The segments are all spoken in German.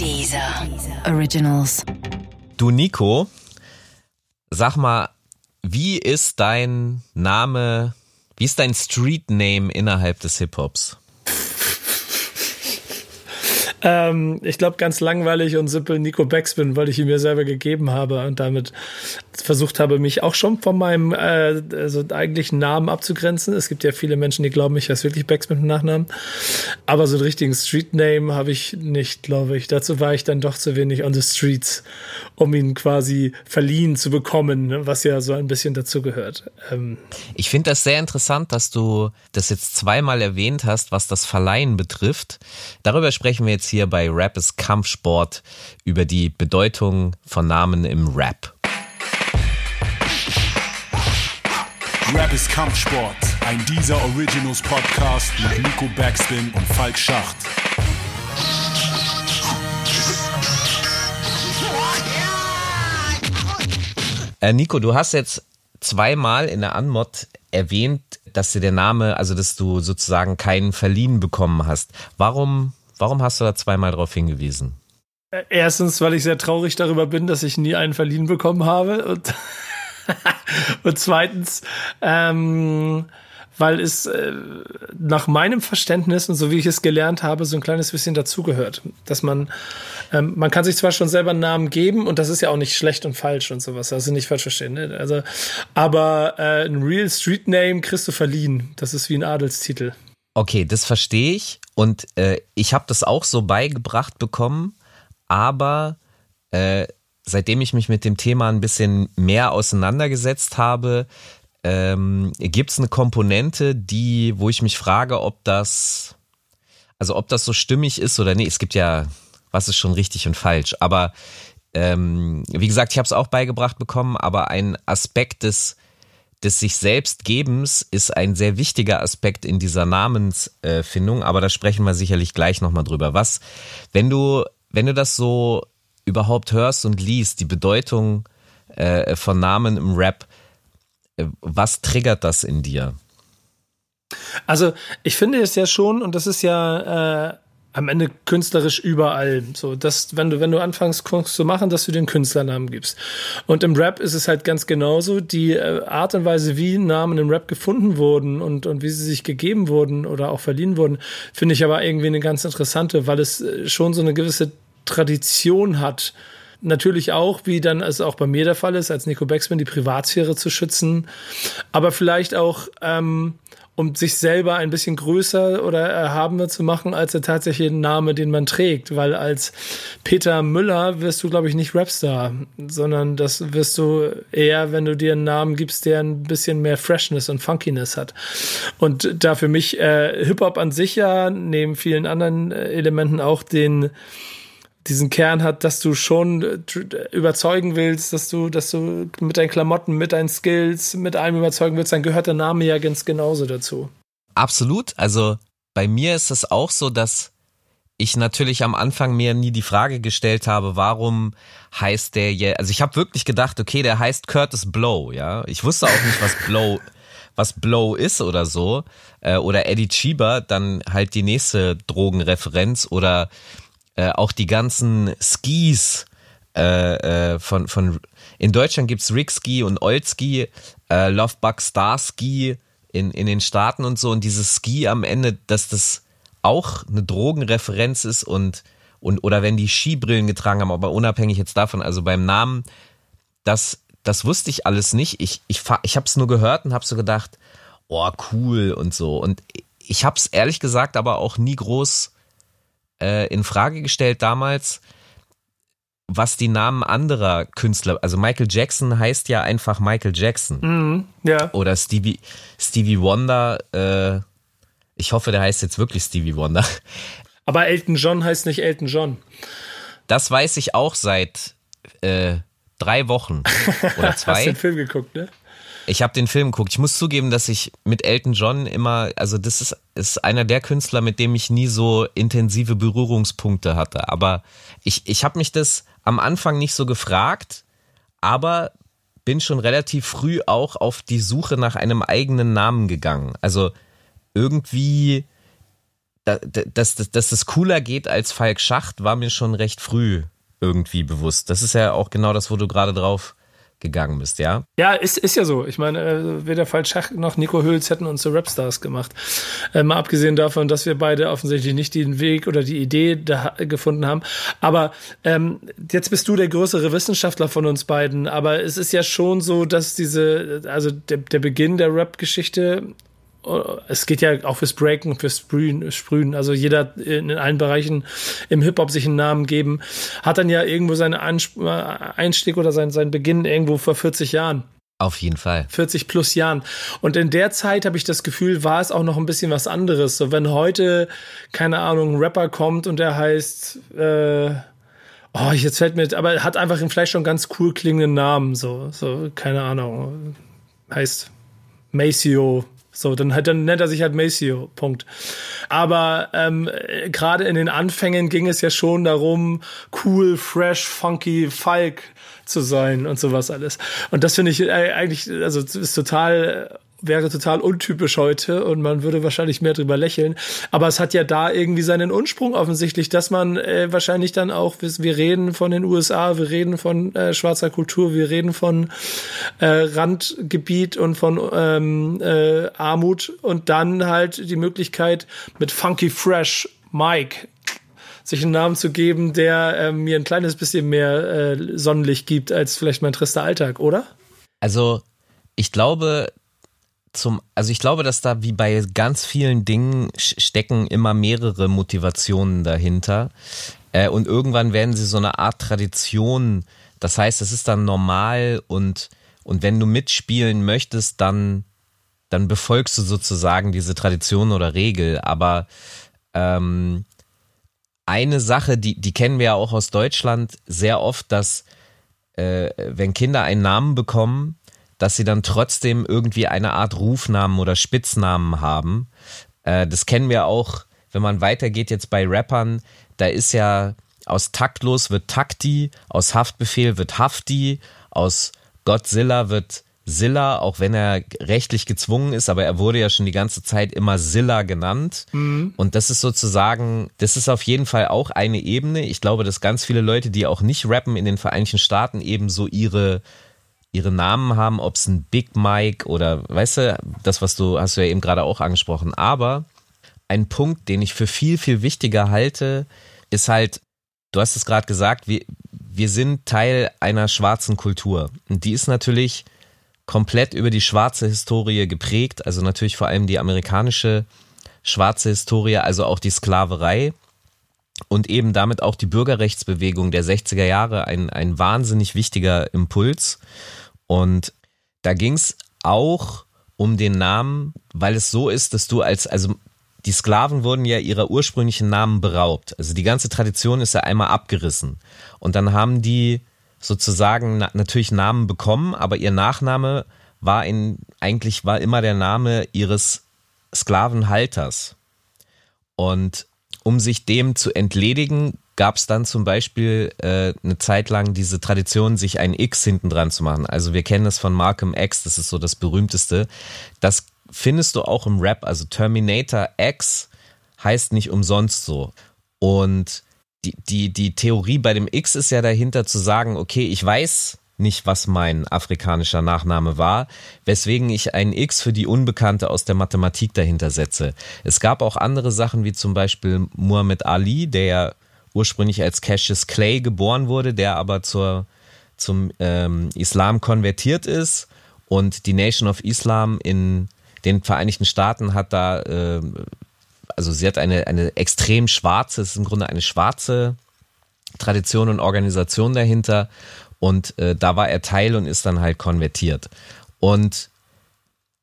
Dieser Originals. Du Nico, sag mal, wie ist dein Name, wie ist dein Street Name innerhalb des Hip-Hops? Ähm, ich glaube, ganz langweilig und simpel Nico Backspin, weil ich ihn mir selber gegeben habe und damit versucht habe, mich auch schon von meinem äh, also eigentlichen Namen abzugrenzen. Es gibt ja viele Menschen, die glauben, ich heiße wirklich Backspin mit Nachnamen. Aber so einen richtigen Street Name habe ich nicht, glaube ich. Dazu war ich dann doch zu wenig on the streets, um ihn quasi verliehen zu bekommen, was ja so ein bisschen dazu gehört. Ähm, ich finde das sehr interessant, dass du das jetzt zweimal erwähnt hast, was das Verleihen betrifft. Darüber sprechen wir jetzt hier bei Rap ist Kampfsport über die Bedeutung von Namen im Rap. Rap ist Kampfsport, ein dieser Originals Podcast mit Nico Backspin und Falk Schacht. Äh, Nico, du hast jetzt zweimal in der Anmod erwähnt, dass dir der Name, also dass du sozusagen keinen verliehen bekommen hast. Warum, warum hast du da zweimal darauf hingewiesen? Äh, erstens, weil ich sehr traurig darüber bin, dass ich nie einen verliehen bekommen habe. Und, und zweitens, ähm, weil es äh, nach meinem Verständnis und so wie ich es gelernt habe, so ein kleines bisschen dazugehört. Dass man, ähm, man kann sich zwar schon selber einen Namen geben und das ist ja auch nicht schlecht und falsch und sowas, also nicht falsch verstehen. Ne? Also, aber äh, ein Real Street Name kriegst du verliehen. Das ist wie ein Adelstitel. Okay, das verstehe ich und äh, ich habe das auch so beigebracht bekommen, aber äh, seitdem ich mich mit dem Thema ein bisschen mehr auseinandergesetzt habe, ähm, gibt es eine Komponente, die, wo ich mich frage, ob das, also ob das so stimmig ist oder nee. Es gibt ja, was ist schon richtig und falsch. Aber ähm, wie gesagt, ich habe es auch beigebracht bekommen, aber ein Aspekt des des sich selbst Gebens ist ein sehr wichtiger Aspekt in dieser Namensfindung, aber da sprechen wir sicherlich gleich nochmal drüber. Was, wenn du, wenn du das so überhaupt hörst und liest, die Bedeutung äh, von Namen im Rap, was triggert das in dir? Also ich finde es ja schon, und das ist ja äh, am Ende künstlerisch überall. So, dass wenn du wenn du anfängst Kunst zu machen, dass du den Künstlernamen gibst. Und im Rap ist es halt ganz genauso. Die äh, Art und Weise, wie Namen im Rap gefunden wurden und und wie sie sich gegeben wurden oder auch verliehen wurden, finde ich aber irgendwie eine ganz interessante, weil es äh, schon so eine gewisse Tradition hat. Natürlich auch, wie dann es auch bei mir der Fall ist, als Nico Becksmann die Privatsphäre zu schützen, aber vielleicht auch ähm, um sich selber ein bisschen größer oder erhabener zu machen als der tatsächliche Name, den man trägt. Weil als Peter Müller wirst du, glaube ich, nicht Rapstar, sondern das wirst du eher, wenn du dir einen Namen gibst, der ein bisschen mehr Freshness und Funkiness hat. Und da für mich äh, Hip-Hop an sich ja, neben vielen anderen äh, Elementen auch den diesen Kern hat, dass du schon äh, überzeugen willst, dass du, dass du mit deinen Klamotten, mit deinen Skills, mit allem überzeugen willst, dann gehört der Name ja ganz genauso dazu. Absolut. Also bei mir ist es auch so, dass ich natürlich am Anfang mir nie die Frage gestellt habe, warum heißt der jetzt, also ich habe wirklich gedacht, okay, der heißt Curtis Blow, ja. Ich wusste auch nicht, was Blow, was Blow ist oder so. Äh, oder Eddie Cheeber, dann halt die nächste Drogenreferenz oder äh, auch die ganzen Skis äh, äh, von, von in Deutschland gibt's Rick Ski und Old Ski, äh, Lovebug Star Ski in, in den Staaten und so und dieses Ski am Ende, dass das auch eine Drogenreferenz ist und, und oder wenn die Skibrillen getragen haben, aber unabhängig jetzt davon, also beim Namen, das, das wusste ich alles nicht. Ich, ich, ich habe es nur gehört und habe so gedacht, oh cool und so. Und ich habe es ehrlich gesagt aber auch nie groß äh, in Frage gestellt damals, was die Namen anderer Künstler, also Michael Jackson heißt ja einfach Michael Jackson. Mhm, ja. Oder Stevie, Stevie Wonder, äh, ich hoffe, der heißt jetzt wirklich Stevie Wonder. Aber Elton John heißt nicht Elton John. Das weiß ich auch seit äh, drei Wochen oder zwei. Hast du den Film geguckt, ne? Ich habe den Film geguckt. Ich muss zugeben, dass ich mit Elton John immer, also das ist, ist einer der Künstler, mit dem ich nie so intensive Berührungspunkte hatte. Aber ich, ich habe mich das am Anfang nicht so gefragt, aber bin schon relativ früh auch auf die Suche nach einem eigenen Namen gegangen. Also irgendwie, dass, dass, dass das cooler geht als Falk Schacht, war mir schon recht früh irgendwie bewusst. Das ist ja auch genau das, wo du gerade drauf gegangen bist, ja? Ja, ist, ist ja so. Ich meine, äh, weder Falk Schach noch Nico Hülz hätten uns zu Rapstars gemacht. Äh, mal abgesehen davon, dass wir beide offensichtlich nicht den Weg oder die Idee da gefunden haben. Aber ähm, jetzt bist du der größere Wissenschaftler von uns beiden. Aber es ist ja schon so, dass diese, also der, der Beginn der Rap-Geschichte es geht ja auch fürs Breaken, fürs Sprühen, Sprühen. Also jeder in allen Bereichen im Hip-Hop sich einen Namen geben, hat dann ja irgendwo seinen Einstieg oder seinen, seinen Beginn irgendwo vor 40 Jahren. Auf jeden Fall. 40 plus Jahren. Und in der Zeit habe ich das Gefühl, war es auch noch ein bisschen was anderes. So, wenn heute, keine Ahnung, ein Rapper kommt und der heißt, äh, oh, jetzt fällt mir, aber hat einfach vielleicht schon ganz cool klingenden Namen, so, so, keine Ahnung, heißt Maceo, so, dann, halt, dann nennt er sich halt Maceo. Punkt. Aber ähm, gerade in den Anfängen ging es ja schon darum, cool, fresh, funky, Falk zu sein und sowas alles. Und das finde ich äh, eigentlich, also ist total wäre total untypisch heute und man würde wahrscheinlich mehr drüber lächeln. Aber es hat ja da irgendwie seinen Ursprung offensichtlich, dass man äh, wahrscheinlich dann auch, wir reden von den USA, wir reden von äh, schwarzer Kultur, wir reden von äh, Randgebiet und von ähm, äh, Armut und dann halt die Möglichkeit mit Funky Fresh Mike sich einen Namen zu geben, der äh, mir ein kleines bisschen mehr äh, Sonnenlicht gibt als vielleicht mein trister Alltag, oder? Also ich glaube, zum, also ich glaube, dass da wie bei ganz vielen Dingen stecken immer mehrere Motivationen dahinter. Äh, und irgendwann werden sie so eine Art Tradition. Das heißt, es ist dann normal und, und wenn du mitspielen möchtest, dann, dann befolgst du sozusagen diese Tradition oder Regel. Aber ähm, eine Sache, die, die kennen wir ja auch aus Deutschland sehr oft, dass äh, wenn Kinder einen Namen bekommen, dass sie dann trotzdem irgendwie eine Art Rufnamen oder Spitznamen haben. Äh, das kennen wir auch, wenn man weitergeht jetzt bei Rappern. Da ist ja aus Taktlos wird Takti, aus Haftbefehl wird Hafti, aus Godzilla wird Silla, auch wenn er rechtlich gezwungen ist, aber er wurde ja schon die ganze Zeit immer Silla genannt. Mhm. Und das ist sozusagen, das ist auf jeden Fall auch eine Ebene. Ich glaube, dass ganz viele Leute, die auch nicht rappen in den Vereinigten Staaten, eben so ihre ihre Namen haben, ob es ein Big Mike oder, weißt du, das, was du, hast du ja eben gerade auch angesprochen. Aber ein Punkt, den ich für viel, viel wichtiger halte, ist halt, du hast es gerade gesagt, wir, wir sind Teil einer schwarzen Kultur. Und die ist natürlich komplett über die schwarze Historie geprägt, also natürlich vor allem die amerikanische schwarze Historie, also auch die Sklaverei und eben damit auch die Bürgerrechtsbewegung der 60er Jahre ein, ein wahnsinnig wichtiger Impuls. Und da ging es auch um den Namen, weil es so ist, dass du als, also die Sklaven wurden ja ihrer ursprünglichen Namen beraubt. Also die ganze Tradition ist ja einmal abgerissen. Und dann haben die sozusagen na natürlich Namen bekommen, aber ihr Nachname war in, eigentlich war immer der Name ihres Sklavenhalters. Und um sich dem zu entledigen, gab es dann zum Beispiel äh, eine Zeit lang diese Tradition, sich ein X hinten dran zu machen. Also wir kennen das von Malcolm X, das ist so das berühmteste. Das findest du auch im Rap. Also Terminator X heißt nicht umsonst so. Und die, die, die Theorie bei dem X ist ja dahinter zu sagen, okay, ich weiß nicht, was mein afrikanischer Nachname war, weswegen ich ein X für die Unbekannte aus der Mathematik dahinter setze. Es gab auch andere Sachen, wie zum Beispiel Muhammad Ali, der ursprünglich als Cassius Clay geboren wurde, der aber zur, zum ähm, Islam konvertiert ist und die Nation of Islam in den Vereinigten Staaten hat da, äh, also sie hat eine, eine extrem schwarze, es ist im Grunde eine schwarze Tradition und Organisation dahinter und äh, da war er Teil und ist dann halt konvertiert. Und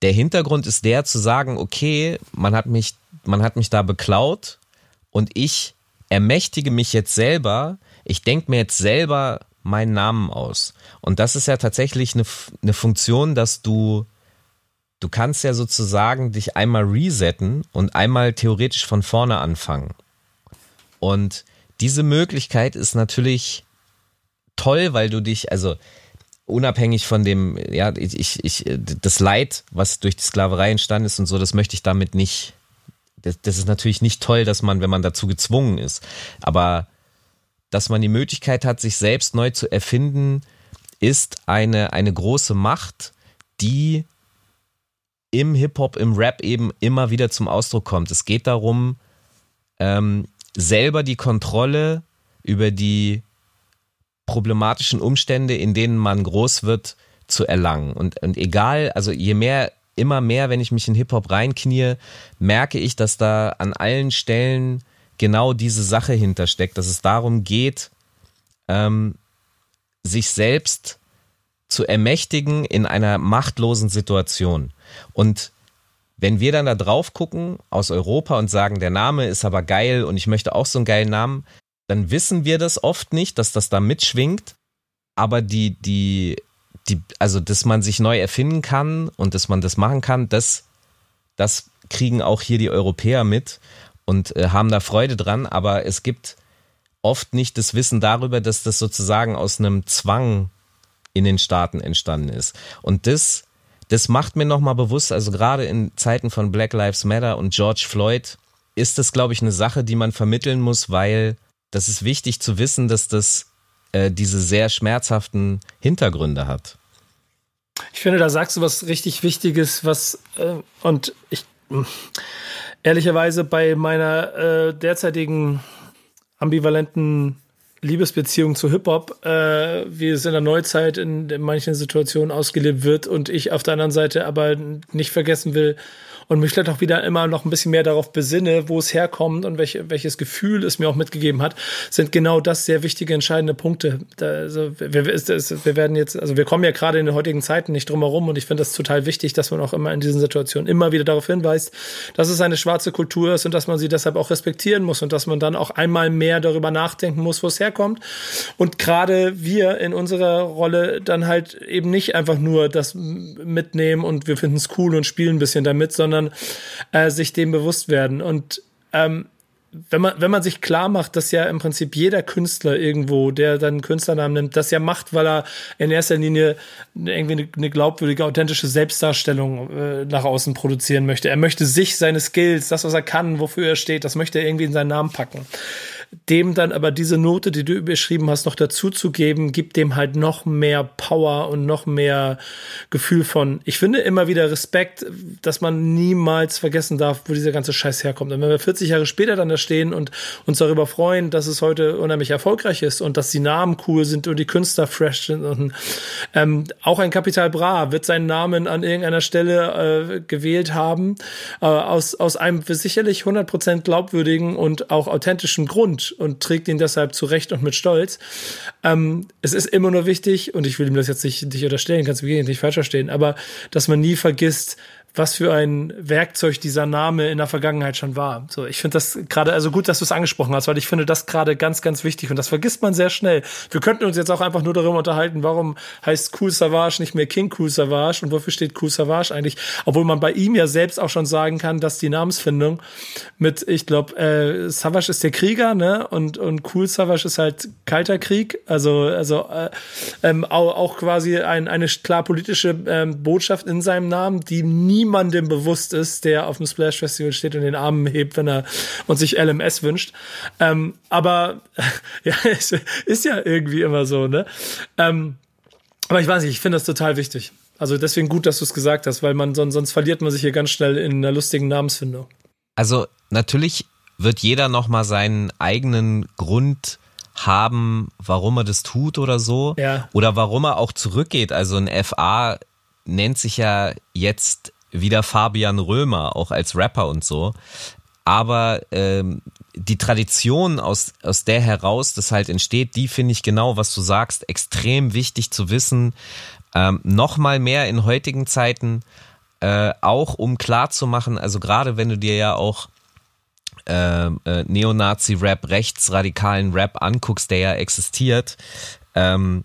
der Hintergrund ist der zu sagen, okay, man hat mich, man hat mich da beklaut und ich ermächtige mich jetzt selber, ich denke mir jetzt selber meinen Namen aus. Und das ist ja tatsächlich eine, eine Funktion, dass du, du kannst ja sozusagen dich einmal resetten und einmal theoretisch von vorne anfangen. Und diese Möglichkeit ist natürlich toll, weil du dich, also unabhängig von dem, ja, ich, ich, das Leid, was durch die Sklaverei entstanden ist und so, das möchte ich damit nicht das, das ist natürlich nicht toll, dass man, wenn man dazu gezwungen ist, aber dass man die Möglichkeit hat, sich selbst neu zu erfinden, ist eine, eine große Macht, die im Hip-Hop, im Rap eben immer wieder zum Ausdruck kommt. Es geht darum, ähm, selber die Kontrolle über die problematischen Umstände, in denen man groß wird, zu erlangen. Und, und egal, also je mehr, immer mehr, wenn ich mich in Hip-Hop reinknie, merke ich, dass da an allen Stellen genau diese Sache hintersteckt, dass es darum geht, ähm, sich selbst zu ermächtigen in einer machtlosen Situation. Und wenn wir dann da drauf gucken aus Europa und sagen, der Name ist aber geil und ich möchte auch so einen geilen Namen, dann wissen wir das oft nicht, dass das da mitschwingt. Aber die, die, die, also, dass man sich neu erfinden kann und dass man das machen kann, das, das kriegen auch hier die Europäer mit und äh, haben da Freude dran. Aber es gibt oft nicht das Wissen darüber, dass das sozusagen aus einem Zwang in den Staaten entstanden ist. Und das, das macht mir nochmal bewusst, also gerade in Zeiten von Black Lives Matter und George Floyd, ist das, glaube ich, eine Sache, die man vermitteln muss, weil das ist wichtig zu wissen, dass das äh, diese sehr schmerzhaften Hintergründe hat. Ich finde, da sagst du was richtig Wichtiges, was äh, und ich ehrlicherweise bei meiner äh, derzeitigen ambivalenten Liebesbeziehung zu Hip-Hop, äh, wie es in der Neuzeit in, in manchen Situationen ausgelebt wird und ich auf der anderen Seite aber nicht vergessen will, und mich vielleicht auch wieder immer noch ein bisschen mehr darauf besinne, wo es herkommt und welche, welches Gefühl es mir auch mitgegeben hat, sind genau das sehr wichtige, entscheidende Punkte. Da, also, wir, wir werden jetzt, also wir kommen ja gerade in den heutigen Zeiten nicht drum herum und ich finde das total wichtig, dass man auch immer in diesen Situationen immer wieder darauf hinweist, dass es eine schwarze Kultur ist und dass man sie deshalb auch respektieren muss und dass man dann auch einmal mehr darüber nachdenken muss, wo es herkommt. Und gerade wir in unserer Rolle dann halt eben nicht einfach nur das mitnehmen und wir finden es cool und spielen ein bisschen damit, sondern sondern äh, sich dem bewusst werden. Und ähm, wenn man, wenn man sich klar macht, dass ja im Prinzip jeder Künstler irgendwo, der dann Künstlernamen nimmt, das ja macht, weil er in erster Linie irgendwie eine, eine glaubwürdige, authentische Selbstdarstellung äh, nach außen produzieren möchte. Er möchte sich, seine Skills, das, was er kann, wofür er steht, das möchte er irgendwie in seinen Namen packen dem dann aber diese Note, die du überschrieben hast, noch dazu zu geben, gibt dem halt noch mehr Power und noch mehr Gefühl von, ich finde immer wieder Respekt, dass man niemals vergessen darf, wo dieser ganze Scheiß herkommt. Und wenn wir 40 Jahre später dann da stehen und uns darüber freuen, dass es heute unheimlich erfolgreich ist und dass die Namen cool sind und die Künstler fresh sind und ähm, auch ein Kapital Bra wird seinen Namen an irgendeiner Stelle äh, gewählt haben, äh, aus, aus einem sicherlich 100% glaubwürdigen und auch authentischen Grund und, und trägt ihn deshalb zu Recht und mit Stolz. Ähm, es ist immer nur wichtig, und ich will ihm das jetzt nicht, nicht unterstellen, kannst du nicht falsch verstehen, aber dass man nie vergisst, was für ein Werkzeug dieser Name in der Vergangenheit schon war. So, ich finde das gerade, also gut, dass du es angesprochen hast, weil ich finde das gerade ganz, ganz wichtig und das vergisst man sehr schnell. Wir könnten uns jetzt auch einfach nur darüber unterhalten, warum heißt Cool Savage nicht mehr King Cool Savage und wofür steht Cool Savage eigentlich, obwohl man bei ihm ja selbst auch schon sagen kann, dass die Namensfindung mit, ich glaube, äh, Savage ist der Krieger, ne, und und Cool Savage ist halt kalter Krieg, also also äh, ähm, auch, auch quasi ein, eine klar politische ähm, Botschaft in seinem Namen, die nie niemandem bewusst ist, der auf dem Splash Festival steht und den Armen hebt, wenn er und sich LMS wünscht. Ähm, aber ja, es ist ja irgendwie immer so, ne? Ähm, aber ich weiß nicht, ich finde das total wichtig. Also deswegen gut, dass du es gesagt hast, weil man sonst, sonst verliert man sich hier ganz schnell in einer lustigen Namensfindung. Also natürlich wird jeder noch mal seinen eigenen Grund haben, warum er das tut oder so. Ja. Oder warum er auch zurückgeht. Also ein FA nennt sich ja jetzt wieder Fabian Römer, auch als Rapper und so. Aber ähm, die Tradition, aus, aus der heraus das halt entsteht, die finde ich genau, was du sagst, extrem wichtig zu wissen. Ähm, Nochmal mehr in heutigen Zeiten, äh, auch um klarzumachen, also gerade wenn du dir ja auch äh, äh, Neonazi-Rap, rechtsradikalen Rap anguckst, der ja existiert, ähm,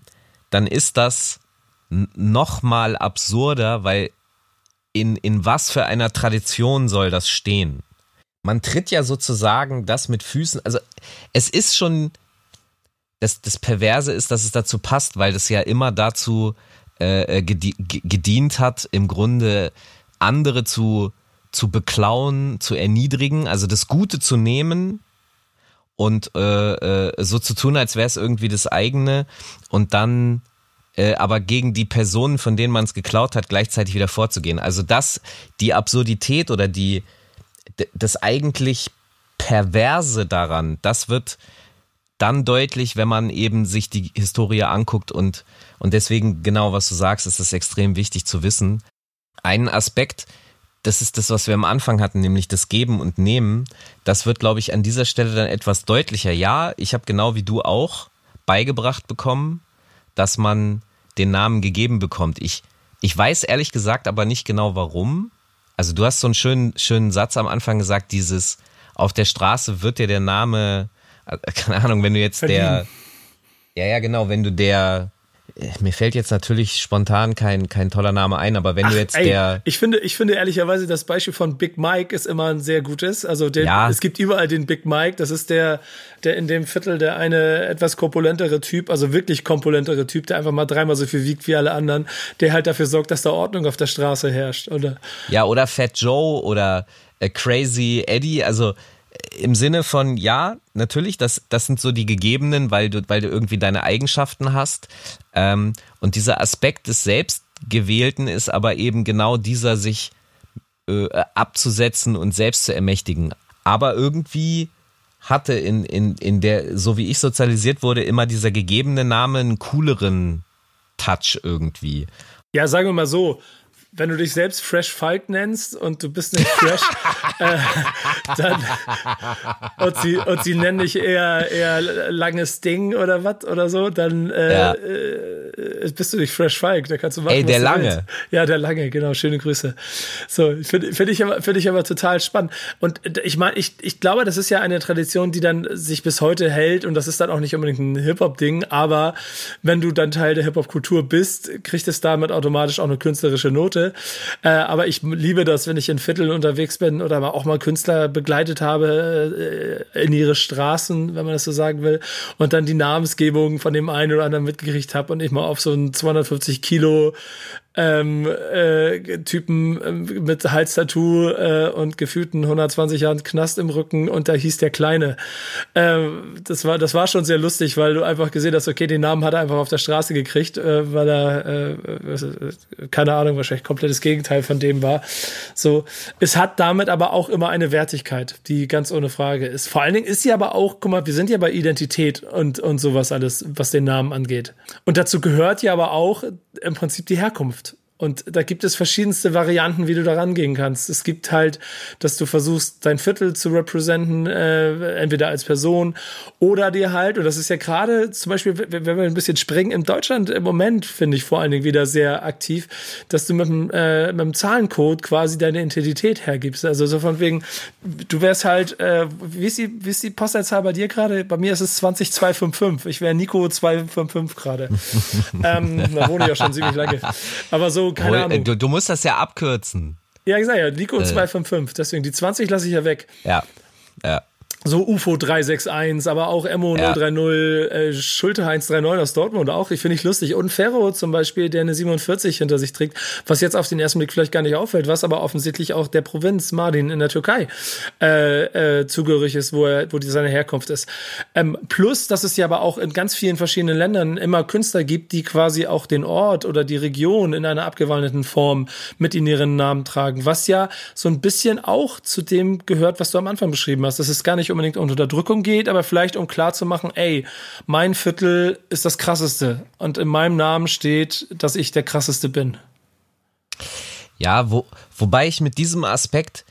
dann ist das nochmal absurder, weil in, in was für einer Tradition soll das stehen? Man tritt ja sozusagen das mit Füßen, also es ist schon, das, das Perverse ist, dass es dazu passt, weil das ja immer dazu äh, äh gedient hat, im Grunde andere zu zu beklauen, zu erniedrigen, also das Gute zu nehmen und äh, äh, so zu tun, als wäre es irgendwie das eigene und dann äh, aber gegen die Personen, von denen man es geklaut hat, gleichzeitig wieder vorzugehen. Also das, die Absurdität oder die das eigentlich Perverse daran, das wird dann deutlich, wenn man eben sich die Historie anguckt und, und deswegen genau, was du sagst, ist es extrem wichtig zu wissen. Ein Aspekt, das ist das, was wir am Anfang hatten, nämlich das Geben und Nehmen. Das wird, glaube ich, an dieser Stelle dann etwas deutlicher. Ja, ich habe genau wie du auch beigebracht bekommen, dass man den Namen gegeben bekommt. Ich, ich weiß ehrlich gesagt aber nicht genau warum. Also du hast so einen schönen, schönen Satz am Anfang gesagt, dieses auf der Straße wird dir der Name äh, keine Ahnung, wenn du jetzt Verdienen. der, ja, ja, genau, wenn du der, mir fällt jetzt natürlich spontan kein, kein toller Name ein, aber wenn Ach, du jetzt ey, der. Ich finde, ich finde ehrlicherweise, das Beispiel von Big Mike ist immer ein sehr gutes. Also der, ja. es gibt überall den Big Mike. Das ist der, der in dem Viertel der eine etwas korpulentere Typ, also wirklich korpulentere Typ, der einfach mal dreimal so viel wiegt wie alle anderen, der halt dafür sorgt, dass da Ordnung auf der Straße herrscht, oder? Ja, oder Fat Joe oder äh, Crazy Eddie. Also im Sinne von, ja, natürlich, das, das sind so die gegebenen, weil du, weil du irgendwie deine Eigenschaften hast. Ähm, und dieser Aspekt des Selbstgewählten ist aber eben genau dieser, sich äh, abzusetzen und selbst zu ermächtigen. Aber irgendwie hatte in, in, in der, so wie ich sozialisiert wurde, immer dieser gegebene Name einen cooleren Touch irgendwie. Ja, sagen wir mal so, wenn du dich selbst Fresh Falk nennst und du bist nicht fresh, äh, dann und sie, und sie nennen dich eher, eher langes Ding oder was oder so, dann äh, ja. äh, bist du nicht Fresh Falk, da kannst du machen. Ey, der Lange. Willst. Ja, der Lange, genau, schöne Grüße. So, finde find ich, aber, find ich aber total spannend. Und ich meine, ich, ich glaube, das ist ja eine Tradition, die dann sich bis heute hält und das ist dann auch nicht unbedingt ein Hip-Hop-Ding, aber wenn du dann Teil der Hip-Hop-Kultur bist, kriegt es damit automatisch auch eine künstlerische Note Leute. Äh, aber ich liebe das, wenn ich in Vierteln unterwegs bin oder auch mal Künstler begleitet habe äh, in ihre Straßen, wenn man das so sagen will, und dann die Namensgebung von dem einen oder anderen mitgekriegt habe und ich mal auf so ein 250 Kilo ähm, äh, Typen ähm, mit Halstattoo äh, und gefühlten 120 Jahren Knast im Rücken und da hieß der Kleine. Ähm, das war das war schon sehr lustig, weil du einfach gesehen hast, okay, den Namen hat er einfach auf der Straße gekriegt, äh, weil er äh, keine Ahnung, wahrscheinlich komplettes Gegenteil von dem war. So, es hat damit aber auch immer eine Wertigkeit, die ganz ohne Frage ist. Vor allen Dingen ist sie aber auch, guck mal, wir sind ja bei Identität und und sowas alles, was den Namen angeht. Und dazu gehört ja aber auch im Prinzip die Herkunft. Und da gibt es verschiedenste Varianten, wie du da rangehen kannst. Es gibt halt, dass du versuchst, dein Viertel zu repräsentieren, äh, entweder als Person oder dir halt, und das ist ja gerade zum Beispiel, wenn wir ein bisschen springen, in Deutschland im Moment finde ich vor allen Dingen wieder sehr aktiv, dass du mit dem, äh, mit dem Zahlencode quasi deine Identität hergibst. Also so von wegen, du wärst halt, äh, wie, ist die, wie ist die Postleitzahl bei dir gerade? Bei mir ist es 20255. Ich wäre Nico 255 gerade. ähm, da wohne ich ja schon ziemlich lange. Aber so keine Hol, Ahnung. Du, du, musst das ja abkürzen. Ja, ich sag ja, Nico äh. 255, deswegen die 20 lasse ich ja weg. Ja. Ja so UFO 361, aber auch Emo ja. 030, äh, Schulte Heinz 39 aus Dortmund auch, ich finde ich lustig. Und Ferro zum Beispiel, der eine 47 hinter sich trägt, was jetzt auf den ersten Blick vielleicht gar nicht auffällt, was aber offensichtlich auch der Provinz Mardin in der Türkei äh, äh, zugehörig ist, wo er, wo die, seine Herkunft ist. Ähm, plus, dass es ja aber auch in ganz vielen verschiedenen Ländern immer Künstler gibt, die quasi auch den Ort oder die Region in einer abgewandelten Form mit in ihren Namen tragen, was ja so ein bisschen auch zu dem gehört, was du am Anfang beschrieben hast. Das ist gar nicht unbedingt um Unterdrückung geht, aber vielleicht um klar zu machen, ey, mein Viertel ist das krasseste und in meinem Namen steht, dass ich der krasseste bin. Ja, wo, wobei ich mit diesem Aspekt,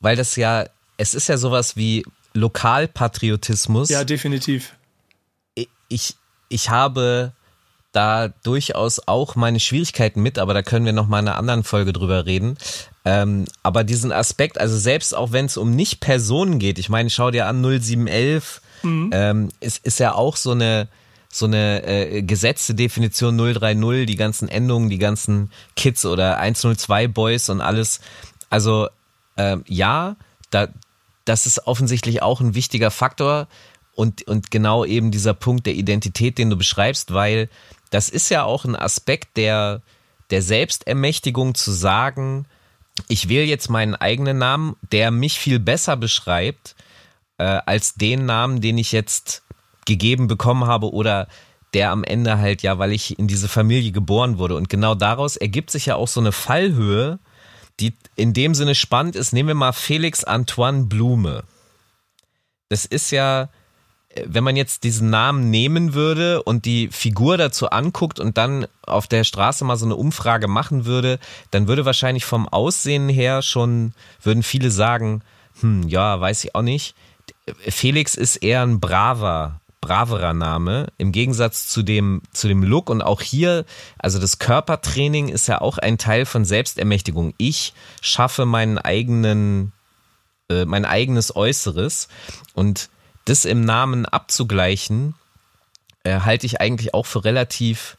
weil das ja, es ist ja sowas wie Lokalpatriotismus. Ja, definitiv. Ich, ich habe da durchaus auch meine Schwierigkeiten mit, aber da können wir noch mal in einer anderen Folge drüber reden. Ähm, aber diesen Aspekt, also selbst auch wenn es um nicht Personen geht, ich meine, schau dir an 0711, mhm. ähm, ist, ist ja auch so eine so eine äh, gesetzte Definition 030, die ganzen Endungen, die ganzen Kids oder 102 Boys und alles. Also ähm, ja, da, das ist offensichtlich auch ein wichtiger Faktor und, und genau eben dieser Punkt der Identität, den du beschreibst, weil das ist ja auch ein Aspekt der, der Selbstermächtigung zu sagen, ich wähle jetzt meinen eigenen Namen, der mich viel besser beschreibt, äh, als den Namen, den ich jetzt gegeben bekommen habe oder der am Ende halt ja, weil ich in diese Familie geboren wurde. Und genau daraus ergibt sich ja auch so eine Fallhöhe, die in dem Sinne spannend ist. Nehmen wir mal Felix Antoine Blume. Das ist ja, wenn man jetzt diesen Namen nehmen würde und die Figur dazu anguckt und dann auf der Straße mal so eine Umfrage machen würde, dann würde wahrscheinlich vom Aussehen her schon, würden viele sagen, hm, ja, weiß ich auch nicht. Felix ist eher ein braver, braverer Name im Gegensatz zu dem, zu dem Look und auch hier, also das Körpertraining ist ja auch ein Teil von Selbstermächtigung. Ich schaffe meinen eigenen, äh, mein eigenes Äußeres und das im Namen abzugleichen, äh, halte ich eigentlich auch für relativ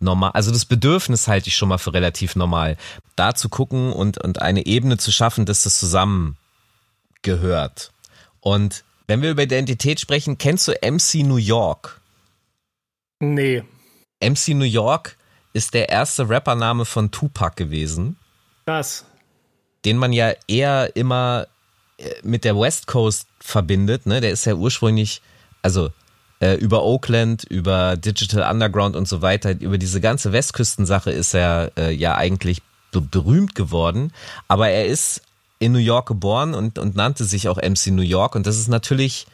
normal. Also das Bedürfnis halte ich schon mal für relativ normal. Da zu gucken und, und eine Ebene zu schaffen, dass das zusammen gehört. Und wenn wir über Identität sprechen, kennst du MC New York? Nee. MC New York ist der erste Rappername von Tupac gewesen. Krass. Den man ja eher immer mit der West Coast verbindet. Ne? Der ist ja ursprünglich, also äh, über Oakland, über Digital Underground und so weiter, über diese ganze Westküstensache ist er äh, ja eigentlich berühmt geworden. Aber er ist in New York geboren und, und nannte sich auch MC New York. Und das ist natürlich,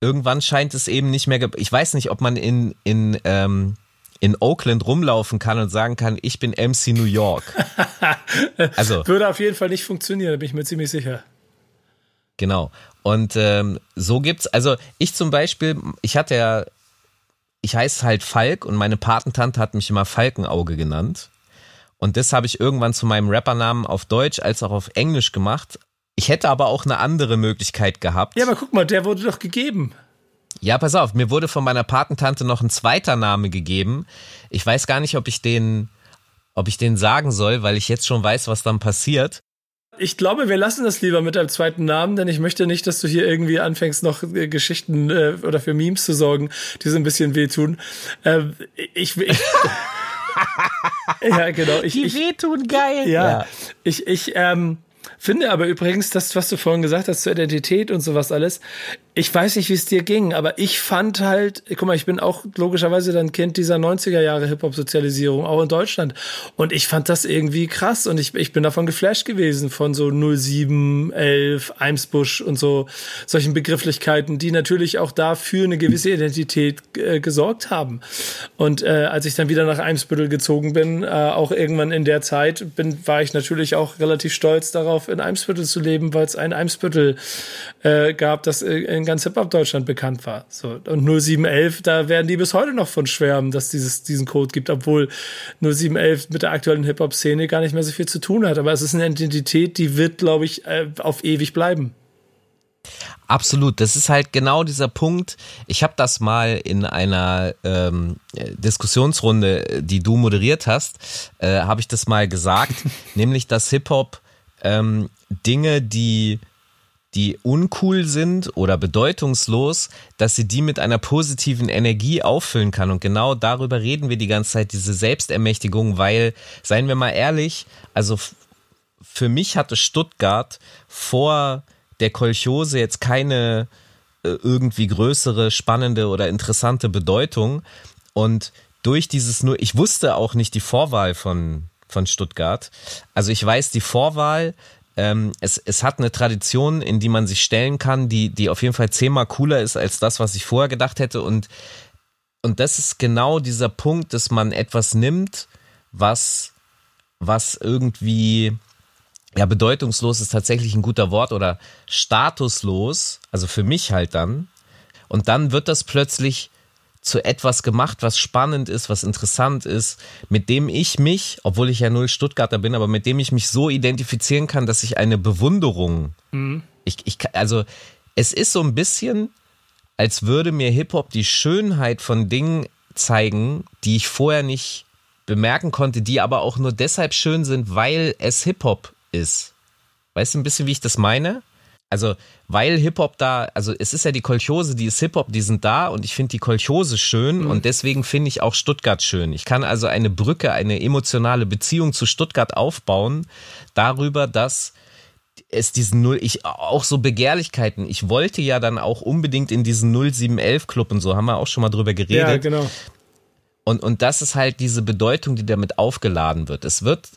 irgendwann scheint es eben nicht mehr, ich weiß nicht, ob man in, in, ähm, in Oakland rumlaufen kann und sagen kann, ich bin MC New York. Also würde auf jeden Fall nicht funktionieren, da bin ich mir ziemlich sicher. Genau. Und ähm, so gibt's, also ich zum Beispiel, ich hatte ja, ich heiße halt Falk und meine Patentante hat mich immer Falkenauge genannt. Und das habe ich irgendwann zu meinem Rappernamen auf Deutsch als auch auf Englisch gemacht. Ich hätte aber auch eine andere Möglichkeit gehabt. Ja, aber guck mal, der wurde doch gegeben. Ja, pass auf, mir wurde von meiner Patentante noch ein zweiter Name gegeben. Ich weiß gar nicht, ob ich den, ob ich den sagen soll, weil ich jetzt schon weiß, was dann passiert. Ich glaube, wir lassen das lieber mit deinem zweiten Namen, denn ich möchte nicht, dass du hier irgendwie anfängst, noch äh, Geschichten äh, oder für Memes zu sorgen, die so ein bisschen wehtun. Ähm, ich, ich ja, genau. Ich, die ich, wehtun, geil. Ja, ja. ich, ich ähm, finde aber übrigens, das, was du vorhin gesagt hast zur Identität und sowas alles, ich weiß nicht, wie es dir ging, aber ich fand halt, guck mal, ich bin auch logischerweise dann Kind dieser 90er Jahre Hip-Hop-Sozialisierung, auch in Deutschland. Und ich fand das irgendwie krass und ich, ich bin davon geflasht gewesen, von so 07, 11, Eimsbusch und so, solchen Begrifflichkeiten, die natürlich auch dafür eine gewisse Identität äh, gesorgt haben. Und äh, als ich dann wieder nach Eimsbüttel gezogen bin, äh, auch irgendwann in der Zeit, bin, war ich natürlich auch relativ stolz darauf, in Eimsbüttel zu leben, weil es ein Eimsbüttel äh, gab, das äh, in ganz Hip-Hop-Deutschland bekannt war. So. Und 0711, da werden die bis heute noch von schwärmen, dass dieses diesen Code gibt, obwohl 0711 mit der aktuellen Hip-Hop-Szene gar nicht mehr so viel zu tun hat. Aber es ist eine Identität, die wird, glaube ich, äh, auf ewig bleiben. Absolut, das ist halt genau dieser Punkt. Ich habe das mal in einer ähm, Diskussionsrunde, die du moderiert hast, äh, habe ich das mal gesagt, nämlich dass Hip Hop ähm, Dinge, die die uncool sind oder bedeutungslos, dass sie die mit einer positiven Energie auffüllen kann. Und genau darüber reden wir die ganze Zeit, diese Selbstermächtigung, weil, seien wir mal ehrlich, also für mich hatte Stuttgart vor der Kolchose jetzt keine äh, irgendwie größere, spannende oder interessante Bedeutung. Und durch dieses nur, ich wusste auch nicht die Vorwahl von, von Stuttgart. Also ich weiß die Vorwahl, ähm, es, es hat eine Tradition, in die man sich stellen kann, die, die auf jeden Fall zehnmal cooler ist als das, was ich vorher gedacht hätte. Und, und das ist genau dieser Punkt, dass man etwas nimmt, was, was irgendwie, ja, bedeutungslos ist tatsächlich ein guter Wort oder statuslos, also für mich halt dann. Und dann wird das plötzlich zu etwas gemacht, was spannend ist, was interessant ist, mit dem ich mich, obwohl ich ja null Stuttgarter bin, aber mit dem ich mich so identifizieren kann, dass ich eine Bewunderung, mhm. ich, ich, also es ist so ein bisschen, als würde mir Hip-Hop die Schönheit von Dingen zeigen, die ich vorher nicht bemerken konnte, die aber auch nur deshalb schön sind, weil es Hip-Hop ist. Weißt du ein bisschen, wie ich das meine? Also weil Hip-Hop da, also es ist ja die Kolchose, die ist Hip-Hop, die sind da und ich finde die Kolchose schön Mhm. und deswegen finde ich auch Stuttgart schön. Ich kann also eine Brücke, eine emotionale Beziehung zu Stuttgart aufbauen, darüber, dass es diesen Null, ich auch so Begehrlichkeiten, ich wollte ja dann auch unbedingt in diesen 0711 Club und so, haben wir auch schon mal drüber geredet. Ja, genau. Und, und das ist halt diese Bedeutung, die damit aufgeladen wird. Es wird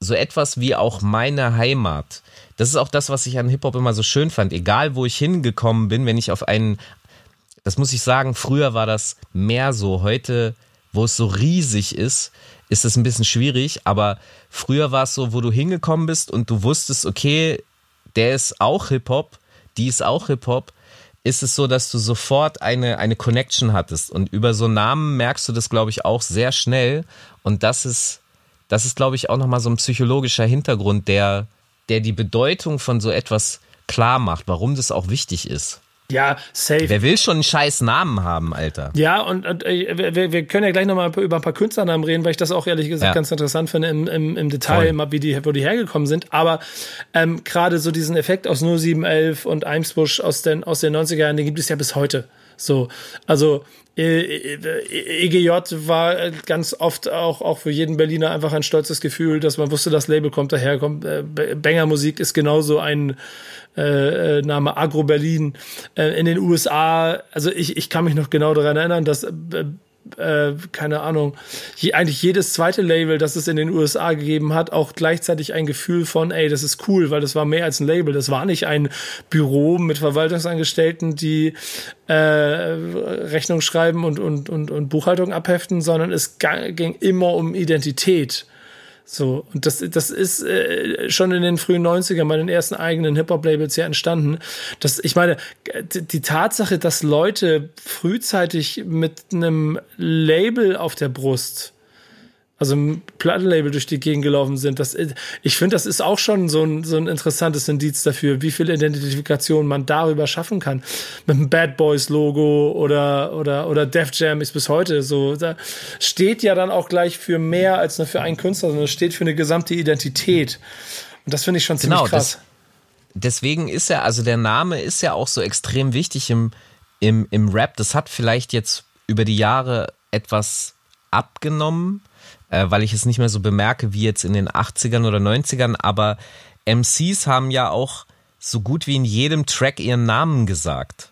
so etwas wie auch meine Heimat. Das ist auch das, was ich an Hip-Hop immer so schön fand. Egal, wo ich hingekommen bin, wenn ich auf einen, das muss ich sagen, früher war das mehr so. Heute, wo es so riesig ist, ist es ein bisschen schwierig. Aber früher war es so, wo du hingekommen bist und du wusstest, okay, der ist auch Hip-Hop, die ist auch Hip-Hop, ist es so, dass du sofort eine, eine Connection hattest. Und über so Namen merkst du das, glaube ich, auch sehr schnell. Und das ist, das ist, glaube ich, auch nochmal so ein psychologischer Hintergrund, der, der die Bedeutung von so etwas klar macht, warum das auch wichtig ist. Ja, safe. Wer will schon einen scheiß Namen haben, Alter? Ja, und, und äh, wir, wir können ja gleich nochmal über ein paar Künstlernamen reden, weil ich das auch ehrlich gesagt Ja. ganz interessant finde im, im, im Detail, Voll. mal wie die, wo die hergekommen sind. Aber ähm, gerade so diesen Effekt aus 0711 und Eimsbusch aus den, aus den 90er Jahren, den gibt es ja bis heute. So, also äh, äh, EGJ war äh, ganz oft auch, auch für jeden Berliner einfach ein stolzes Gefühl, dass man wusste, das Label kommt daher, kommt, Banger Musik ist genauso ein äh, Name Agro Berlin äh, in den USA. Also ich, ich kann mich noch genau daran erinnern, dass äh, keine Ahnung, je, eigentlich jedes zweite Label, das es in den USA gegeben hat, auch gleichzeitig ein Gefühl von, ey, das ist cool, weil das war mehr als ein Label. Das war nicht ein Büro mit Verwaltungsangestellten, die äh, Rechnung schreiben und, und, und, und Buchhaltung abheften, sondern es ging immer um Identität. So, und das, das ist äh, schon in den frühen 90ern bei den ersten eigenen Hip-Hop-Labels ja entstanden. Das, ich meine, die die Tatsache, dass Leute frühzeitig mit einem Label auf der Brust, also ein Plattenlabel durch die Gegend gelaufen sind, das, ich finde, das ist auch schon so ein, so ein interessantes Indiz dafür, wie viel Identifikation man darüber schaffen kann. Mit dem Bad Boys Logo oder, oder, oder Def Jam ist bis heute so. Da steht ja dann auch gleich für mehr als nur für einen Künstler, sondern es steht für eine gesamte Identität. Und das finde ich schon ziemlich Genau, krass. deswegen ist er, also der Name ist ja auch so extrem wichtig im, im, im Rap. Das hat vielleicht jetzt über die Jahre etwas abgenommen, äh, weil ich es nicht mehr so bemerke wie jetzt in den 80ern oder 90ern, aber MCs haben ja auch so gut wie in jedem Track ihren Namen gesagt.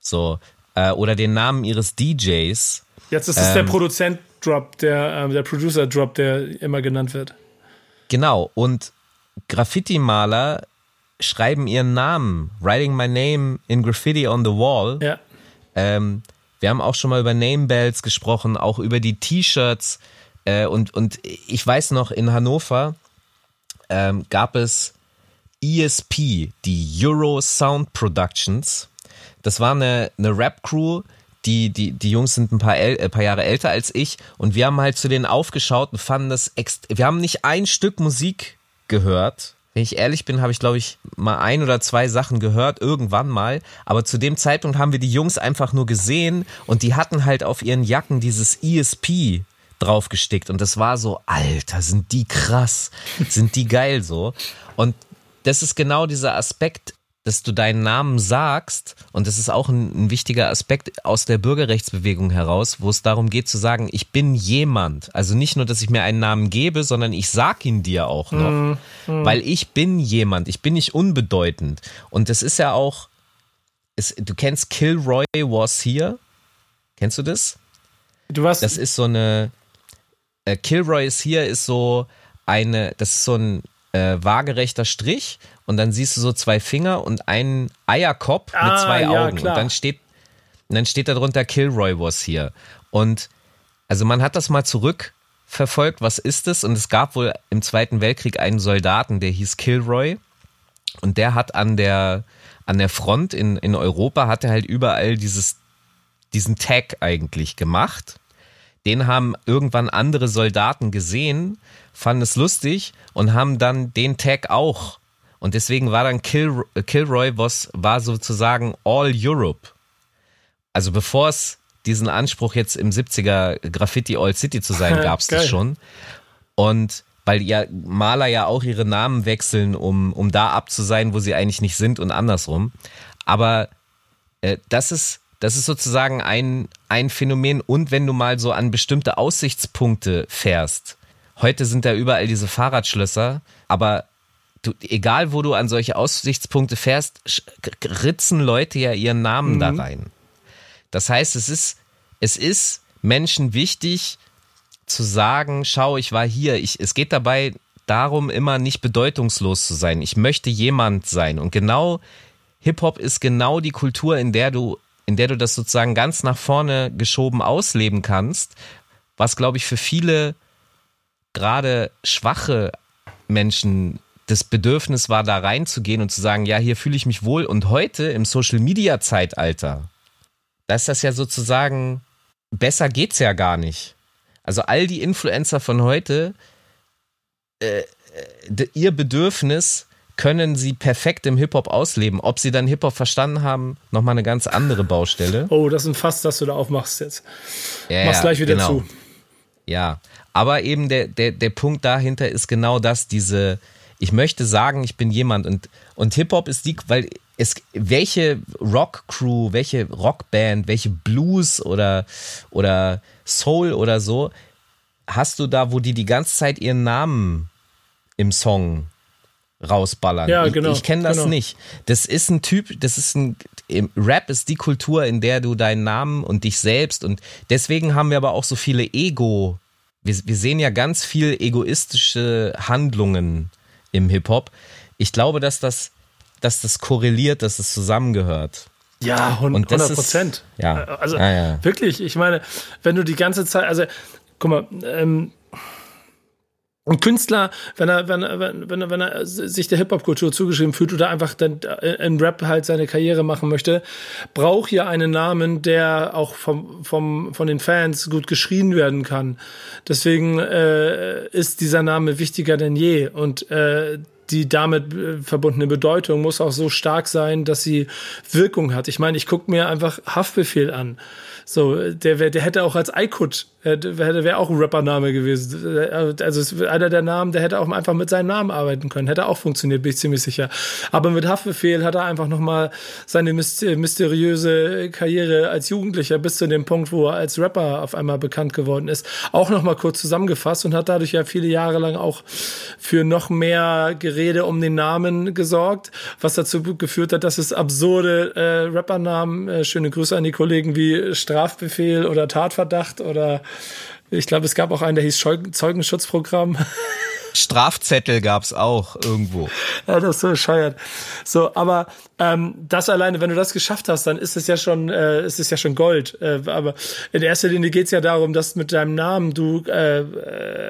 So, äh, oder den Namen ihres DJs. Jetzt ist es der Ähm, Produzent-Drop, der, ähm, der Producer-Drop, der immer genannt wird. Genau, und Graffiti-Maler schreiben ihren Namen, writing my name in Graffiti on the wall. Ja. Ähm, wir haben auch schon mal über Name Bells gesprochen, auch über die T-Shirts. Äh, und, und ich weiß noch, in Hannover ähm, gab es ESP, die Euro Sound Productions. Das war eine, eine Rap-Crew, die, die, die Jungs sind ein paar, äh, paar Jahre älter als ich und wir haben halt zu denen aufgeschaut und fanden das, wir haben nicht ein Stück Musik gehört. Wenn ich ehrlich bin, habe ich, glaube ich, mal ein oder zwei Sachen gehört, irgendwann mal. Aber zu dem Zeitpunkt haben wir die Jungs einfach nur gesehen und die hatten halt auf ihren Jacken dieses ESP draufgestickt. Und das war so, Alter, sind die krass, sind die geil so. Und das ist genau dieser Aspekt, dass du deinen Namen sagst, und das ist auch ein, ein wichtiger Aspekt aus der Bürgerrechtsbewegung heraus, wo es darum geht zu sagen, ich bin jemand. Also nicht nur, dass ich mir einen Namen gebe, sondern ich sag ihn dir auch noch. Weil ich bin jemand, ich bin nicht unbedeutend. Und das ist ja auch, es, du kennst Kilroy Was Here? Kennst du das? Du warst, Das ist so eine. Äh, Kilroy is here ist so eine. Das ist so ein äh, waagerechter Strich und dann siehst du so zwei Finger und einen Eierkopf Ah, mit zwei ja, Augen. klar. Und dann steht, und dann steht da drunter Kilroy was hier. Und also man hat das mal zurückverfolgt, was ist es? Und es gab wohl im Zweiten Weltkrieg einen Soldaten, der hieß Kilroy. Und der hat an der, an der Front in, in Europa, hat er halt überall dieses, diesen Tag eigentlich gemacht. Den haben irgendwann andere Soldaten gesehen, fanden es lustig und haben dann den Tag auch. Und deswegen war dann Kill, Kilroy was, war sozusagen All Europe. Also bevor es diesen Anspruch jetzt im 70er Graffiti All City zu sein, gab es das schon. Und weil ja Maler ja auch ihre Namen wechseln, um, um da ab zu sein, wo sie eigentlich nicht sind und andersrum. Aber äh, das ist, das ist sozusagen ein, ein Phänomen. Und wenn du mal so an bestimmte Aussichtspunkte fährst, heute sind da überall diese Fahrradschlösser, aber du, egal wo du an solche Aussichtspunkte fährst, ritzen Leute ja ihren Namen mhm. da rein. Das heißt, es ist, es ist Menschen wichtig zu sagen, schau, ich war hier. Ich, es geht dabei darum, immer nicht bedeutungslos zu sein. Ich möchte jemand sein. Und genau Hip-Hop ist genau die Kultur, in der du, in der du das sozusagen ganz nach vorne geschoben ausleben kannst, was, glaube ich, für viele gerade schwache Menschen das Bedürfnis war, da reinzugehen und zu sagen, ja, hier fühle ich mich wohl. Und heute im Social Media Zeitalter, da ist das ja sozusagen, besser geht's ja gar nicht. Also all die Influencer von heute, äh, äh ihr Bedürfnis können sie perfekt im Hip-Hop ausleben. Ob sie dann Hip-Hop verstanden haben, nochmal eine ganz andere Baustelle. Oh, das ist ein Fass, das du da aufmachst jetzt. Ja, Mach's gleich wieder genau. zu. Ja, aber eben der, der, der Punkt dahinter ist genau das, diese, ich möchte sagen, ich bin jemand und, und Hip-Hop ist die, weil es, welche Rock-Crew, welche Rockband, welche Blues oder, oder Soul oder so, hast du da, wo die die ganze Zeit ihren Namen im Song rausballern. Ja, genau. Ich, ich kenne das genau. nicht. Das ist ein Typ, das ist ein Rap ist die Kultur, in der du deinen Namen und dich selbst und deswegen haben wir aber auch so viele Ego. Wir, wir sehen ja ganz viel egoistische Handlungen im Hip-Hop. Ich glaube, dass das, dass das korreliert, dass es zusammengehört. Ja, 100 Prozent. Ja. Also ja, ja. wirklich, ich meine, wenn du die ganze Zeit, also guck mal, ähm, ein Künstler, wenn er, wenn er, wenn er, wenn er sich der Hip-Hop-Kultur zugeschrieben fühlt oder einfach dann in Rap halt seine Karriere machen möchte, braucht ja einen Namen, der auch vom, vom, von den Fans gut geschrien werden kann. Deswegen äh, ist dieser Name wichtiger denn je. Und äh, die damit äh, verbundene Bedeutung muss auch so stark sein, dass sie Wirkung hat. Ich meine, ich gucke mir einfach Haftbefehl an. So, der, der hätte auch als Aykut, äh, wäre wär auch ein Rappername gewesen. Äh, also einer der Namen, der hätte auch einfach mit seinem Namen arbeiten können. Hätte auch funktioniert, bin ich ziemlich sicher. Aber mit Haftbefehl hat er einfach nochmal seine mysteriöse Karriere als Jugendlicher bis zu dem Punkt, wo er als Rapper auf einmal bekannt geworden ist, auch nochmal kurz zusammengefasst und hat dadurch ja viele Jahre lang auch für noch mehr Gerede um den Namen gesorgt, was dazu geführt hat, dass es absurde äh, Rappernamen, äh, schöne Grüße an die Kollegen wie Stra Strafbefehl oder Tatverdacht oder ich glaube, es gab auch einen, der hieß Zeugenschutzprogramm. Strafzettel gab es auch irgendwo. Ja, das ist so bescheuert. So, aber ähm, das alleine, wenn du das geschafft hast, dann ist es ja schon, äh, ist es ja schon Gold. Äh, aber in erster Linie geht es ja darum, dass mit deinem Namen du äh,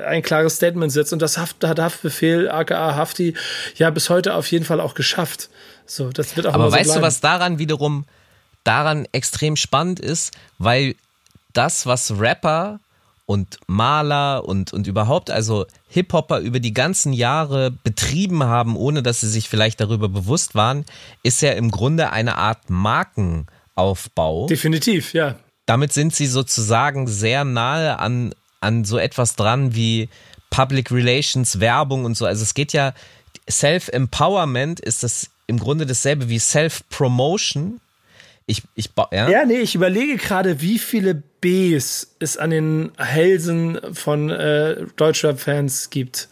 ein klares Statement setzt und das Haft, hat Haftbefehl, aka Hafti, ja bis heute auf jeden Fall auch geschafft. So, das wird auch Aber so weißt bleiben. du, was daran wiederum daran extrem spannend ist, weil das, was Rapper und Maler und, und überhaupt also Hip-Hopper über die ganzen Jahre betrieben haben, ohne dass sie sich vielleicht darüber bewusst waren, ist ja im Grunde eine Art Markenaufbau. Definitiv, ja. Damit sind sie sozusagen sehr nahe an, an so etwas dran wie Public Relations, Werbung und so. Also es geht ja, Self-Empowerment ist das im Grunde dasselbe wie Self-Promotion ich, ich, ja? ja, nee, ich überlege gerade, wie viele Bs es an den Hälsen von äh, Deutschrap-Fans gibt.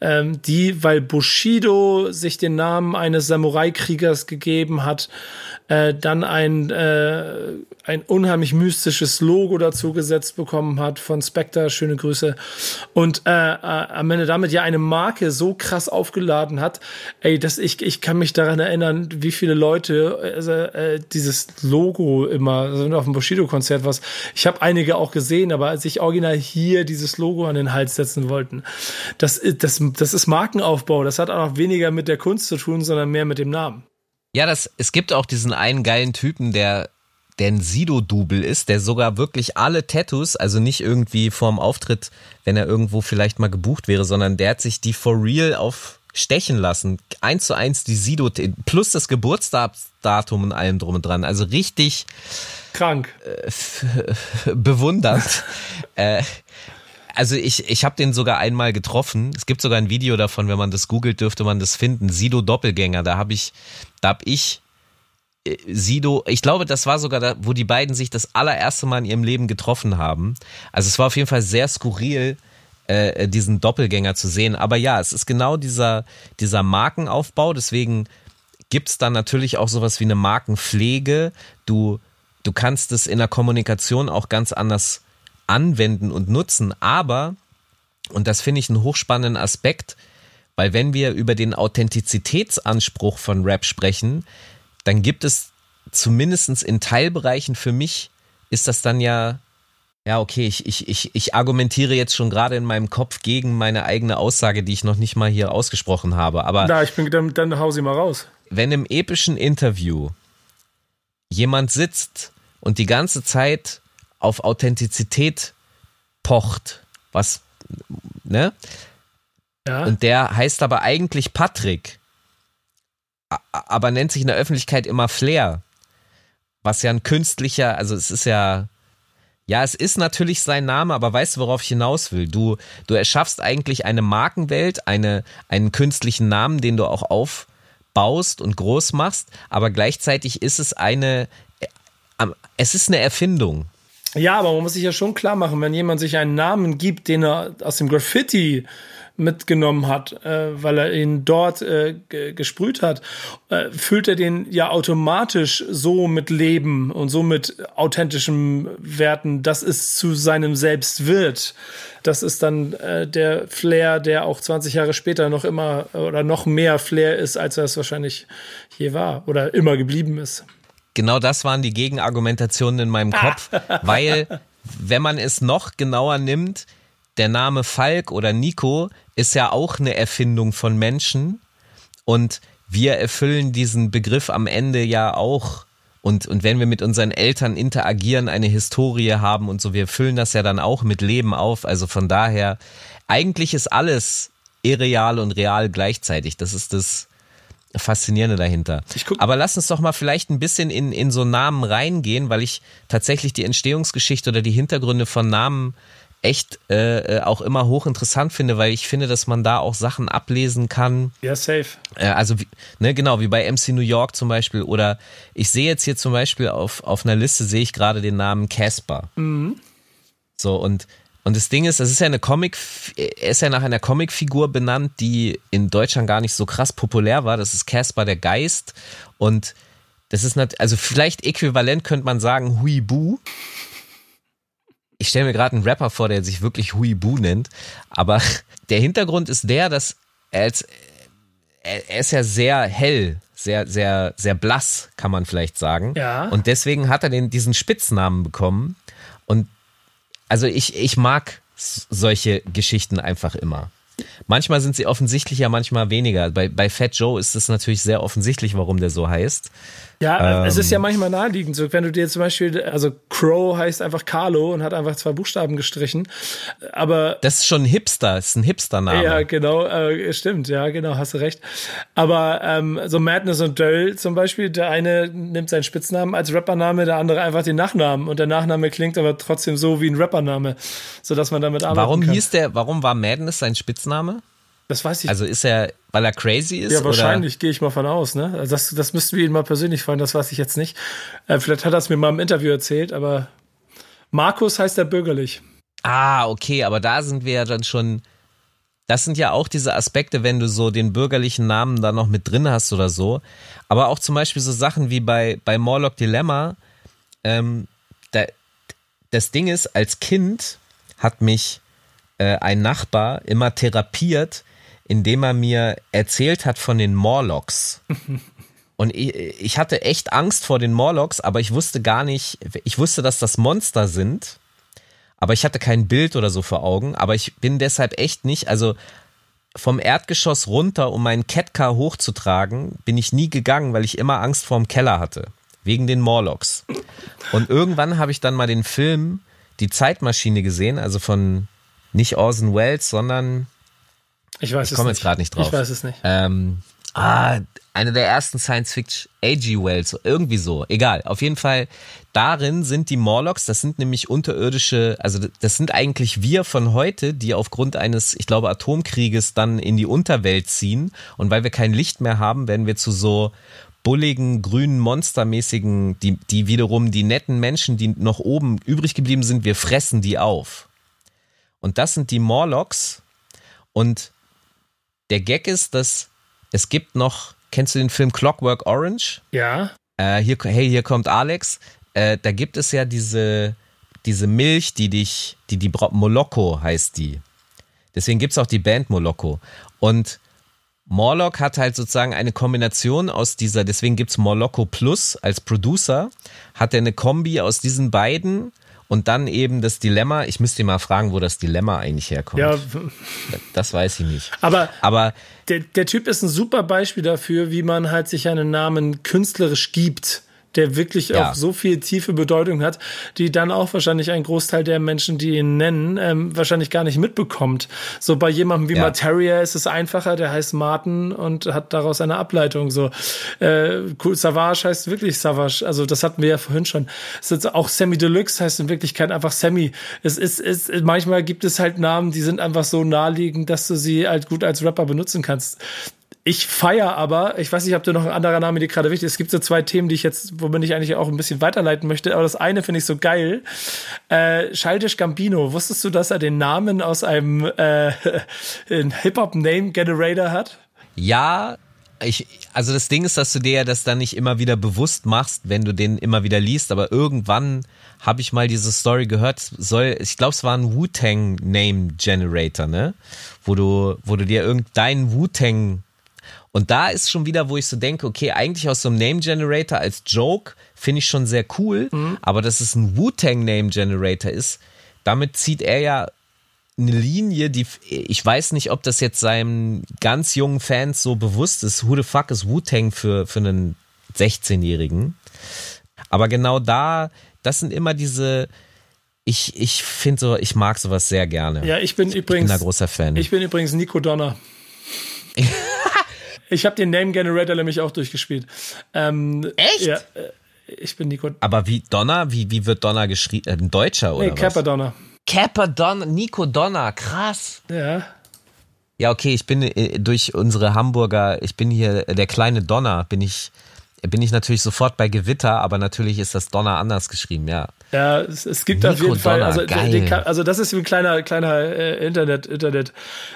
Ähm, die, weil Bushido sich den Namen eines Samurai-Kriegers gegeben hat, äh, dann ein, äh, ein unheimlich mystisches Logo dazu gesetzt bekommen hat von Spectre, schöne Grüße, und äh, äh, am Ende damit ja eine Marke so krass aufgeladen hat, ey, dass ich, ich kann mich daran erinnern, wie viele Leute also, äh, dieses Logo immer, also auf dem Bushido-Konzert was, ich habe einige auch gesehen, aber sich original hier dieses Logo an den Hals setzen wollten, das, das, das ist Markenaufbau, das hat auch weniger mit der Kunst zu tun, sondern mehr mit dem Namen. Ja, das, es gibt auch diesen einen geilen Typen, der, der ein Sido-Double ist, der sogar wirklich alle Tattoos, also nicht irgendwie vorm Auftritt, wenn er irgendwo vielleicht mal gebucht wäre, sondern der hat sich die for real auf stechen lassen. Eins zu eins die Sido, plus das Geburtsdatum und allem drum und dran. Also richtig krank. Äh, bewundernd. äh, also ich, ich habe den sogar einmal getroffen. Es gibt sogar ein Video davon, wenn man das googelt, dürfte man das finden. Sido Doppelgänger, da habe ich, da habe ich Sido, ich glaube, das war sogar da, wo die beiden sich das allererste Mal in ihrem Leben getroffen haben. Also es war auf jeden Fall sehr skurril, äh, diesen Doppelgänger zu sehen. Aber ja, es ist genau dieser, dieser Markenaufbau. Deswegen gibt's dann natürlich auch sowas wie eine Markenpflege. Du, du kannst es in der Kommunikation auch ganz anders anwenden und nutzen. Aber, und das finde ich einen hochspannenden Aspekt, weil wenn wir über den Authentizitätsanspruch von Rap sprechen, dann gibt es zumindest in Teilbereichen für mich, ist das dann ja, ja, okay, ich, ich, ich, ich argumentiere jetzt schon gerade in meinem Kopf gegen meine eigene Aussage, die ich noch nicht mal hier ausgesprochen habe. Aber Na, ich bin, dann, dann hau sie mal raus. wenn im epischen Interview jemand sitzt und die ganze Zeit auf Authentizität pocht, was, ne? Ja. Und der heißt aber eigentlich Patrick, aber nennt sich in der Öffentlichkeit immer Flair. Was ja ein künstlicher, also es ist ja, ja, es ist natürlich sein Name, aber weißt du, worauf ich hinaus will? Du, du erschaffst eigentlich eine Markenwelt, eine, einen künstlichen Namen, den du auch aufbaust und groß machst, aber gleichzeitig ist es eine, äh, es ist eine Erfindung. Ja, aber man muss sich ja schon klar machen, wenn jemand sich einen Namen gibt, den er aus dem Graffiti mitgenommen hat, äh, weil er ihn dort äh, ge- gesprüht hat, äh, füllt er den ja automatisch so mit Leben und so mit authentischen Werten, dass es zu seinem Selbst wird. Das ist dann äh, der Flair, der auch 20 Jahre später noch immer oder noch mehr Flair ist, als er es wahrscheinlich je war oder immer geblieben ist. genau das waren die Gegenargumentationen in meinem Kopf, weil wenn man es noch genauer nimmt, der Name Falk oder Nico ist ja auch eine Erfindung von Menschen und wir erfüllen diesen Begriff am Ende ja auch. Und, und wenn wir mit unseren Eltern interagieren, eine Historie haben und so, wir füllen das ja dann auch mit Leben auf. Also von daher, eigentlich ist alles irreal und real gleichzeitig. Das ist das Faszinierende dahinter. Aber lass uns doch mal vielleicht ein bisschen in, in so Namen reingehen, weil ich tatsächlich die Entstehungsgeschichte oder die Hintergründe von Namen echt äh, äh, auch immer hochinteressant finde, weil ich finde, dass man da auch Sachen ablesen kann. Ja, safe. Äh, also, wie, ne, genau, wie bei MC New York zum Beispiel. Oder ich sehe jetzt hier zum Beispiel auf, auf einer Liste, sehe ich gerade den Namen Casper. So, und, und das Ding ist, das ist ja eine Comic, er ist ja nach einer Comicfigur benannt, die in Deutschland gar nicht so krass populär war. Das ist Casper der Geist. Und das ist also vielleicht äquivalent könnte man sagen Huibu. Ich stelle mir gerade einen Rapper vor, der sich wirklich Huibu nennt. Aber der Hintergrund ist der, dass er als er ist ja sehr hell, sehr, sehr, sehr blass, kann man vielleicht sagen. Ja. Und deswegen hat er den, diesen Spitznamen bekommen. Und also ich, ich mag solche Geschichten einfach immer. Manchmal sind sie offensichtlicher, manchmal weniger. Bei, bei Fat Joe ist es natürlich sehr offensichtlich, warum der so heißt. Ja, es ist Ähm. ja manchmal naheliegend. So, wenn du dir zum Beispiel, also Crow heißt einfach Carlo und hat einfach zwei Buchstaben gestrichen. Aber Das ist schon ein Hipster, ist ein Hipster-Name. ja, genau, äh, stimmt, ja, genau, hast du recht. Aber ähm, so Madness und Döll zum Beispiel, der eine nimmt seinen Spitznamen als Rappername, der andere einfach den Nachnamen und der Nachname klingt aber trotzdem so wie ein Rappername, sodass man damit arbeiten warum kann. hieß der, warum war Madness sein Spitzname? Das weiß ich Also ist er, weil er crazy ist? Ja, wahrscheinlich, gehe ich mal von aus. Ne? Also das, das müssten wir ihn mal persönlich fragen, das weiß ich jetzt nicht. Äh, vielleicht hat er es mir mal im Interview erzählt, aber Markus heißt er bürgerlich. Ah, okay, aber da sind wir ja dann schon. Das sind ja auch diese Aspekte, wenn du so den bürgerlichen Namen da noch mit drin hast oder so. Aber auch zum Beispiel so Sachen wie bei, bei Morlock Dilemma. Ähm, da, das Ding ist, als Kind hat mich äh, ein Nachbar immer therapiert, indem er mir erzählt hat von den Morlocks. Und ich, ich hatte echt Angst vor den Morlocks, aber ich wusste gar nicht, ich wusste, dass das Monster sind, aber ich hatte kein Bild oder so vor Augen, aber ich bin deshalb echt nicht, also vom Erdgeschoss runter, um meinen Catcar hochzutragen, bin ich nie gegangen, weil ich immer Angst vorm Keller hatte. Wegen den Morlocks. Und irgendwann habe ich dann mal den Film Die Zeitmaschine gesehen, also von nicht Orson Welles, sondern Ich weiß ich es komme nicht. jetzt gerade nicht drauf. Ich weiß es nicht. Ähm, Ah, eine der ersten Science-Fiction, A.G. Wells, irgendwie so, egal. Auf jeden Fall, darin sind die Morlocks, das sind nämlich unterirdische, also das sind eigentlich wir von heute, die aufgrund eines, ich glaube, Atomkrieges dann in die Unterwelt ziehen. Und weil wir kein Licht mehr haben, werden wir zu so bulligen, grünen, monstermäßigen, die, die wiederum die netten Menschen, die noch oben übrig geblieben sind, wir fressen die auf. Und das sind die Morlocks. Und der Gag ist, dass es gibt noch, kennst du den Film Clockwork Orange? Ja. Äh, hier, hey, hier kommt Alex. Äh, da gibt es ja diese, diese Milch, die dich, die, die Moloko heißt die. Deswegen gibt es auch die Band Moloko. Und Morlock hat halt sozusagen eine Kombination aus dieser, deswegen gibt es Morlocco Plus als Producer, hat er eine Kombi aus diesen beiden und dann eben das Dilemma, ich müsste mal fragen, wo das Dilemma eigentlich herkommt. Ja, das weiß ich nicht. aber, Aber der, der Typ ist ein super Beispiel dafür, wie man halt sich einen Namen künstlerisch gibt der wirklich Ja. auch so viel tiefe Bedeutung hat, die dann auch wahrscheinlich ein Großteil der Menschen, die ihn nennen, ähm, wahrscheinlich gar nicht mitbekommt. So bei jemandem wie Ja. Materia ist es einfacher, der heißt Martin und hat daraus eine Ableitung. So äh, cool, Savage heißt wirklich Savage. Also das hatten wir ja vorhin schon. Es ist auch Sammy Deluxe heißt in Wirklichkeit einfach Sammy. Es ist, es, manchmal gibt es halt Namen, die sind einfach so naheliegend, dass du sie halt gut als Rapper benutzen kannst. Ich feier aber, ich weiß nicht, ob du noch ein anderer Name dir gerade wichtig ist. Es gibt so zwei Themen, die ich jetzt, womit ich eigentlich auch ein bisschen weiterleiten möchte. Aber das eine finde ich so geil. Äh, Childish Gambino, wusstest du, dass er den Namen aus einem äh, Hip-Hop-Name-Generator hat? ja, ich, also das Ding ist, dass du dir das dann nicht immer wieder bewusst machst, wenn du den immer wieder liest, aber irgendwann habe ich mal diese Story gehört, soll, ich glaube, es war ein Wu-Tang Name Generator, ne? Wo du, wo du dir irgendeinen Wu-Tang und da ist schon wieder, wo ich so denke, okay, eigentlich aus so einem Name Generator als Joke finde ich schon sehr cool, aber dass es ein Wu-Tang Name Generator ist, damit zieht er ja eine Linie, die ich weiß nicht, ob das jetzt seinen ganz jungen Fans so bewusst ist. Who the fuck ist Wu-Tang für, für einen 16-Jährigen? Aber genau da, das sind immer diese, ich, ich finde so, ich mag sowas sehr gerne. Ja, ich bin Ich bin übrigens. da großer Fan. Ich bin übrigens Nico Donner. ich habe den Name Generator nämlich auch durchgespielt. Ähm, Echt? Ja, äh, ich bin Nico. Aber wie Donner, wie, wie wird Donner geschrieben? Äh, Ein Deutscher oder Nee, was? Kappa Donner. Kappa Donner, Nico Donner, krass. Ja. Ja, okay, ich bin äh, durch unsere Hamburger, ich bin hier der kleine Donner, bin ich, bin ich natürlich sofort bei Gewitter, aber natürlich ist das Donner anders geschrieben, ja. Ja, es, es gibt auf jeden Fall, also, geil. den kann- also das ist ein kleiner, kleiner äh, Internet, Internet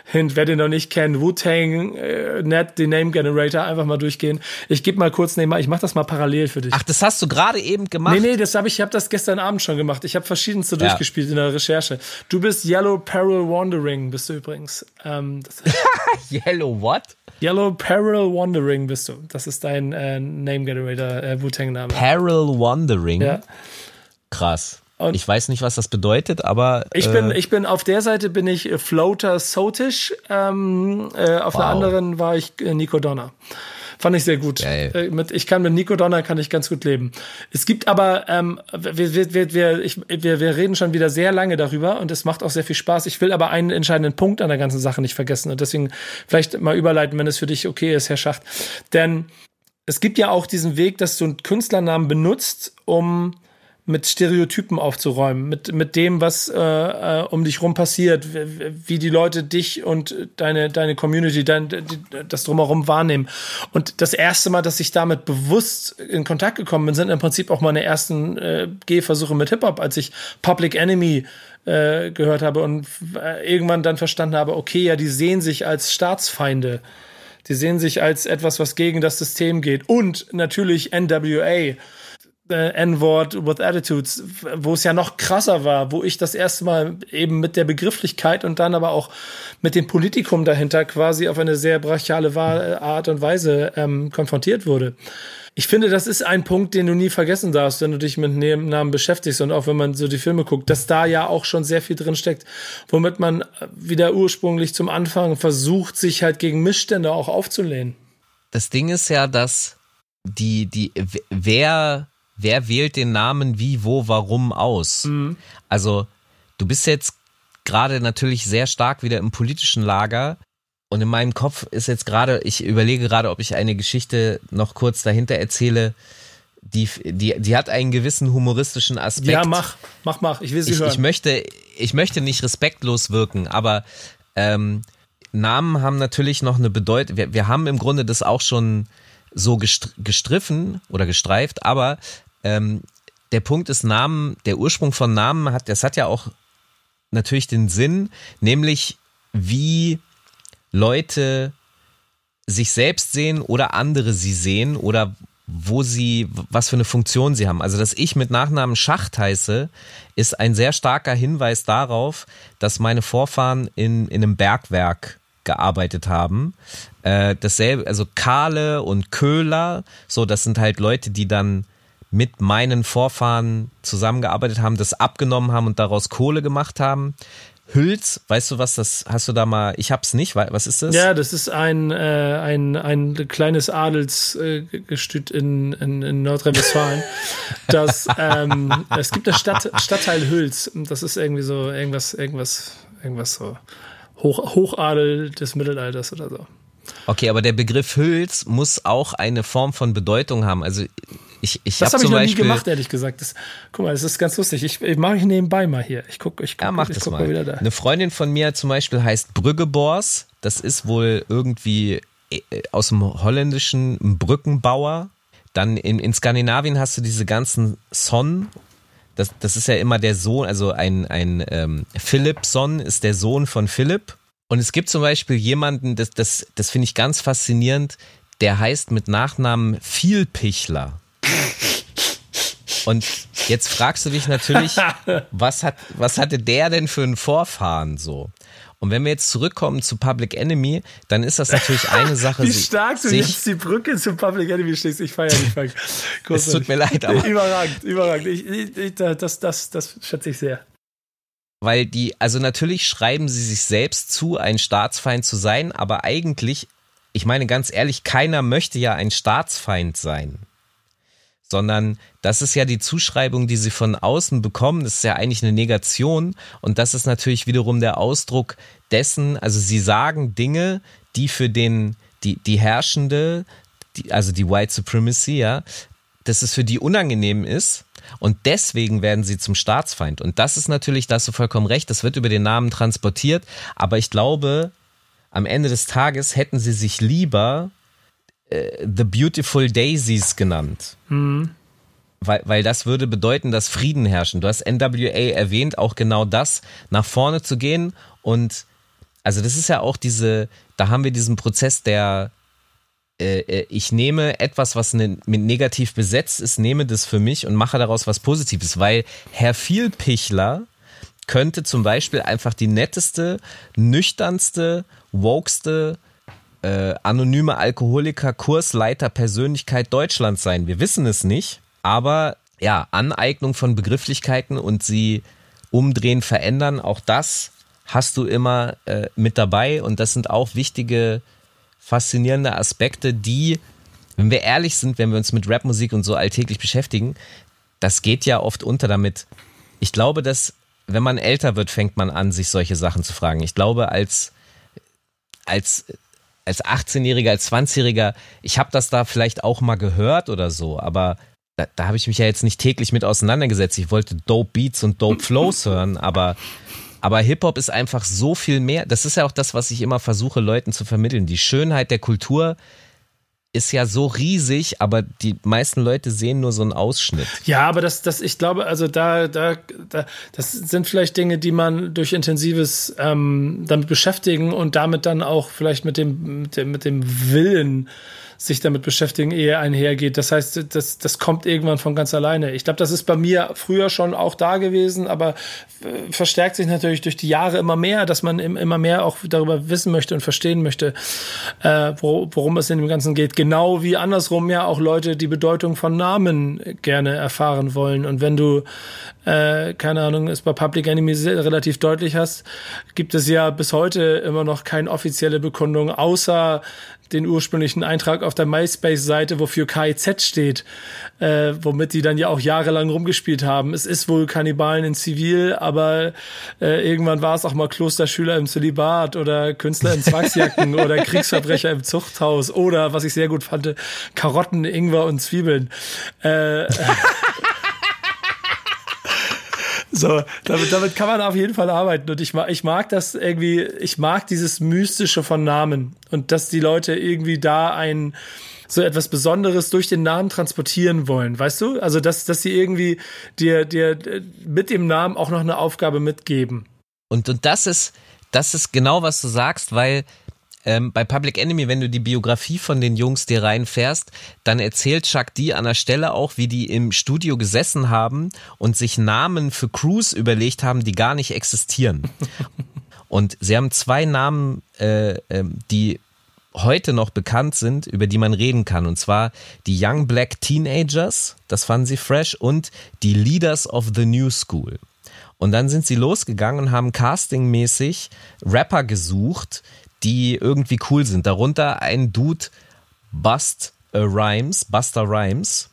Hint. Wer den noch nicht kennt, Wu-Tang, äh, Net, den Name Generator, einfach mal durchgehen. Ich gebe mal kurz nebenbei, ich mache das mal parallel für dich. Ach, das hast du gerade eben gemacht? Nee, nee, das habe ich, ich habe das gestern Abend schon gemacht. Ich habe verschiedenste Ja. durchgespielt in der Recherche. Du bist Yellow Peril Wandering, bist du übrigens. Ähm, Yellow what? Yellow Peril Wandering bist du. Das ist dein äh, Name Generator, äh, Wu-Tang-Name. Peril Wandering. Ja. Krass. Und- ich weiß nicht, was das bedeutet, aber Ich äh, bin, ich bin auf der Seite bin ich äh, Floater Sotish, ähm, äh, auf der Wow. anderen war ich äh, Nico Donner. Fand ich sehr gut. Äh, mit, ich kann mit Nico Donner kann ich ganz gut leben. Es gibt aber, ähm, wir, wir, wir, wir, ich, wir, wir reden schon wieder sehr lange darüber und es macht auch sehr viel Spaß. Ich will aber einen entscheidenden Punkt an der ganzen Sache nicht vergessen und deswegen vielleicht mal überleiten, wenn es für dich okay ist, Herr Schacht. Denn es gibt ja auch diesen Weg, dass du einen Künstlernamen benutzt, um mit Stereotypen aufzuräumen, mit, mit dem, was äh, äh, um dich rum passiert, wie, wie die Leute dich und deine, deine Community, dein, das drumherum wahrnehmen. Und das erste Mal, dass ich damit bewusst in Kontakt gekommen bin, sind im Prinzip auch meine ersten äh, Gehversuche mit Hip-Hop, als ich Public Enemy äh, gehört habe und äh, irgendwann dann verstanden habe, okay, ja, die sehen sich als Staatsfeinde. Die sehen sich als etwas, was gegen das System geht. Und natürlich NWA, äh, N-Word with Attitudes, wo es ja noch krasser war, wo ich das erste Mal eben mit der Begrifflichkeit und dann aber auch mit dem Politikum dahinter quasi auf eine sehr brachiale Art und Weise ähm, konfrontiert wurde. Ich finde, das ist ein Punkt, den du nie vergessen darfst, wenn du dich mit Namen beschäftigst und auch wenn man so die Filme guckt, dass da ja auch schon sehr viel drin steckt, womit man wieder ursprünglich zum Anfang versucht, sich halt gegen Missstände auch aufzulehnen. das Ding ist ja, dass die, die, wer, wer wählt den Namen wie, wo, warum aus? Also, du bist jetzt gerade natürlich sehr stark wieder im politischen Lager. Und in meinem Kopf ist jetzt gerade, ich überlege gerade, ob ich eine Geschichte noch kurz dahinter erzähle, die, die, die hat einen gewissen humoristischen Aspekt. Ja, mach, mach, mach. Ich will sie ich, hören. ich möchte, ich möchte nicht respektlos wirken, aber ähm, Namen haben natürlich noch eine Bedeutung. Wir, wir haben im Grunde das auch schon so gestriffen oder gestreift, aber ähm, der Punkt ist Namen, der Ursprung von Namen hat, das hat ja auch natürlich den Sinn, nämlich wie Leute sich selbst sehen oder andere sie sehen oder wo sie, was für eine Funktion sie haben. Also, dass ich mit Nachnamen Schacht heiße, ist ein sehr starker Hinweis darauf, dass meine Vorfahren in, in einem Bergwerk gearbeitet haben. Äh, dasselbe, also Kahle und Köhler, so, das sind halt Leute, die dann mit meinen Vorfahren zusammengearbeitet haben, das abgenommen haben und daraus Kohle gemacht haben. Hülz, weißt du was, das hast du da mal, ich hab's nicht, was ist das? Ja, das ist ein, äh, ein, ein kleines Adelsgestüt äh, in, in, in Nordrhein-Westfalen. das, ähm, es gibt eine Stadt, Stadtteil Hülz, das ist irgendwie so, irgendwas, irgendwas, irgendwas so Hoch, Hochadel des Mittelalters oder so. Okay, aber der Begriff Hülz muss auch eine Form von Bedeutung haben. Also ich, ich das habe hab ich noch Beispiel, nie gemacht, ehrlich gesagt. Das, guck mal, das ist ganz lustig. Ich, ich mache ich nebenbei mal hier. Ich gucke, ich guck, ja, mach ich das guck mal. mal wieder da. Eine Freundin von mir zum Beispiel heißt Brüggebors. Das ist wohl irgendwie äh, aus dem Holländischen ein Brückenbauer. Dann in, in Skandinavien hast du diese ganzen Son. Das, das ist ja immer der Sohn, also ein, ein ähm, Philippson ist der Sohn von Philipp. Und es gibt zum Beispiel jemanden, das, das, das finde ich ganz faszinierend, der heißt mit Nachnamen Vielpichler. Und jetzt fragst du dich natürlich, was hat, was hatte der denn für einen Vorfahren so? Und wenn wir jetzt zurückkommen zu Public Enemy, dann ist das natürlich eine Sache. Wie stark du jetzt die Brücke zu Public Enemy stehst, ich feiere dich, Frank. Es tut mir leid, aber. Überragend, überragend. Ich, ich, das, das, das schätze ich sehr. Weil die, also natürlich schreiben sie sich selbst zu, ein Staatsfeind zu sein, aber eigentlich, ich meine ganz ehrlich, keiner möchte ja ein Staatsfeind sein sondern das ist ja die Zuschreibung, die sie von außen bekommen. Das ist ja eigentlich eine Negation und das ist natürlich wiederum der Ausdruck dessen, also sie sagen Dinge, die für den, die, die Herrschende, die, also die White Supremacy, ja, dass es für die unangenehm ist und deswegen werden sie zum Staatsfeind. Und das ist natürlich, da hast du vollkommen recht, das wird über den Namen transportiert, aber ich glaube, am Ende des Tages hätten sie sich lieber äh, The Beautiful Daisies genannt. Mhm. Weil, weil das würde bedeuten, dass Frieden herrschen. Du hast NWA erwähnt, auch genau das, nach vorne zu gehen. Und also das ist ja auch diese, da haben wir diesen Prozess der, äh, äh ich nehme etwas, was ne, negativ besetzt ist, nehme das für mich und mache daraus was Positives. Weil Herr Vielpichler könnte zum Beispiel einfach die netteste, nüchternste, wokeste äh, anonyme Alkoholiker, Kursleiter, Persönlichkeit Deutschlands sein. Wir wissen es nicht, aber ja, Aneignung von Begrifflichkeiten und sie umdrehen, verändern, auch das hast du immer äh, mit dabei und das sind auch wichtige, faszinierende Aspekte, die, wenn wir ehrlich sind, wenn wir uns mit Rapmusik und so alltäglich beschäftigen, das geht ja oft unter damit. Ich glaube, dass wenn man älter wird, fängt man an, sich solche Sachen zu fragen. Ich glaube, als als als 18-Jähriger, als 20-Jähriger, ich habe das da vielleicht auch mal gehört oder so, aber da, da habe ich mich ja jetzt nicht täglich mit auseinandergesetzt. Ich wollte Dope Beats und Dope Flows hören, aber, aber Hip-Hop ist einfach so viel mehr. Das ist ja auch das, was ich immer versuche, Leuten zu vermitteln. Die Schönheit der Kultur ist ja so riesig, aber die meisten Leute sehen nur so einen Ausschnitt. Ja, aber das, das, ich glaube, also da, da, da, das sind vielleicht Dinge, die man durch intensives ähm, damit beschäftigen und damit dann auch vielleicht mit dem, mit dem, mit dem Willen sich damit beschäftigen, ehe einhergeht. Das heißt, das, das kommt irgendwann von ganz alleine. Ich glaube, das ist bei mir früher schon auch da gewesen, aber äh, verstärkt sich natürlich durch die Jahre immer mehr, dass man immer mehr auch darüber wissen möchte und verstehen möchte, äh, worum es in dem Ganzen geht. Genau wie andersrum ja auch Leute die Bedeutung von Namen gerne erfahren wollen. Und wenn du, äh, keine Ahnung, es bei Public Enemy relativ deutlich hast, gibt es ja bis heute immer noch keine offizielle Bekundung, außer den ursprünglichen Eintrag auf der MySpace-Seite, wofür KIZ steht, äh, womit die dann ja auch jahrelang rumgespielt haben. Es ist wohl Kannibalen in Zivil, aber äh, irgendwann war es auch mal Klosterschüler im Zölibat oder Künstler in Zwangsjacken oder Kriegsverbrecher im Zuchthaus oder, was ich sehr gut fand, Karotten, Ingwer und Zwiebeln. Äh, So, damit, damit kann man auf jeden Fall arbeiten. Und ich mag, ich mag das irgendwie, ich mag dieses Mystische von Namen und dass die Leute irgendwie da ein so etwas Besonderes durch den Namen transportieren wollen, weißt du? Also dass, dass sie irgendwie dir, dir mit dem Namen auch noch eine Aufgabe mitgeben. Und, und das ist, das ist genau, was du sagst, weil ähm, bei Public Enemy, wenn du die Biografie von den Jungs dir reinfährst, dann erzählt Chuck D an der Stelle auch, wie die im Studio gesessen haben und sich Namen für Crews überlegt haben, die gar nicht existieren. und sie haben zwei Namen, äh, äh, die heute noch bekannt sind, über die man reden kann. Und zwar die Young Black Teenagers, das fanden sie fresh, und die Leaders of the New School. Und dann sind sie losgegangen und haben castingmäßig Rapper gesucht, die irgendwie cool sind. Darunter ein Dude, Bust Rhymes, Buster Rhymes.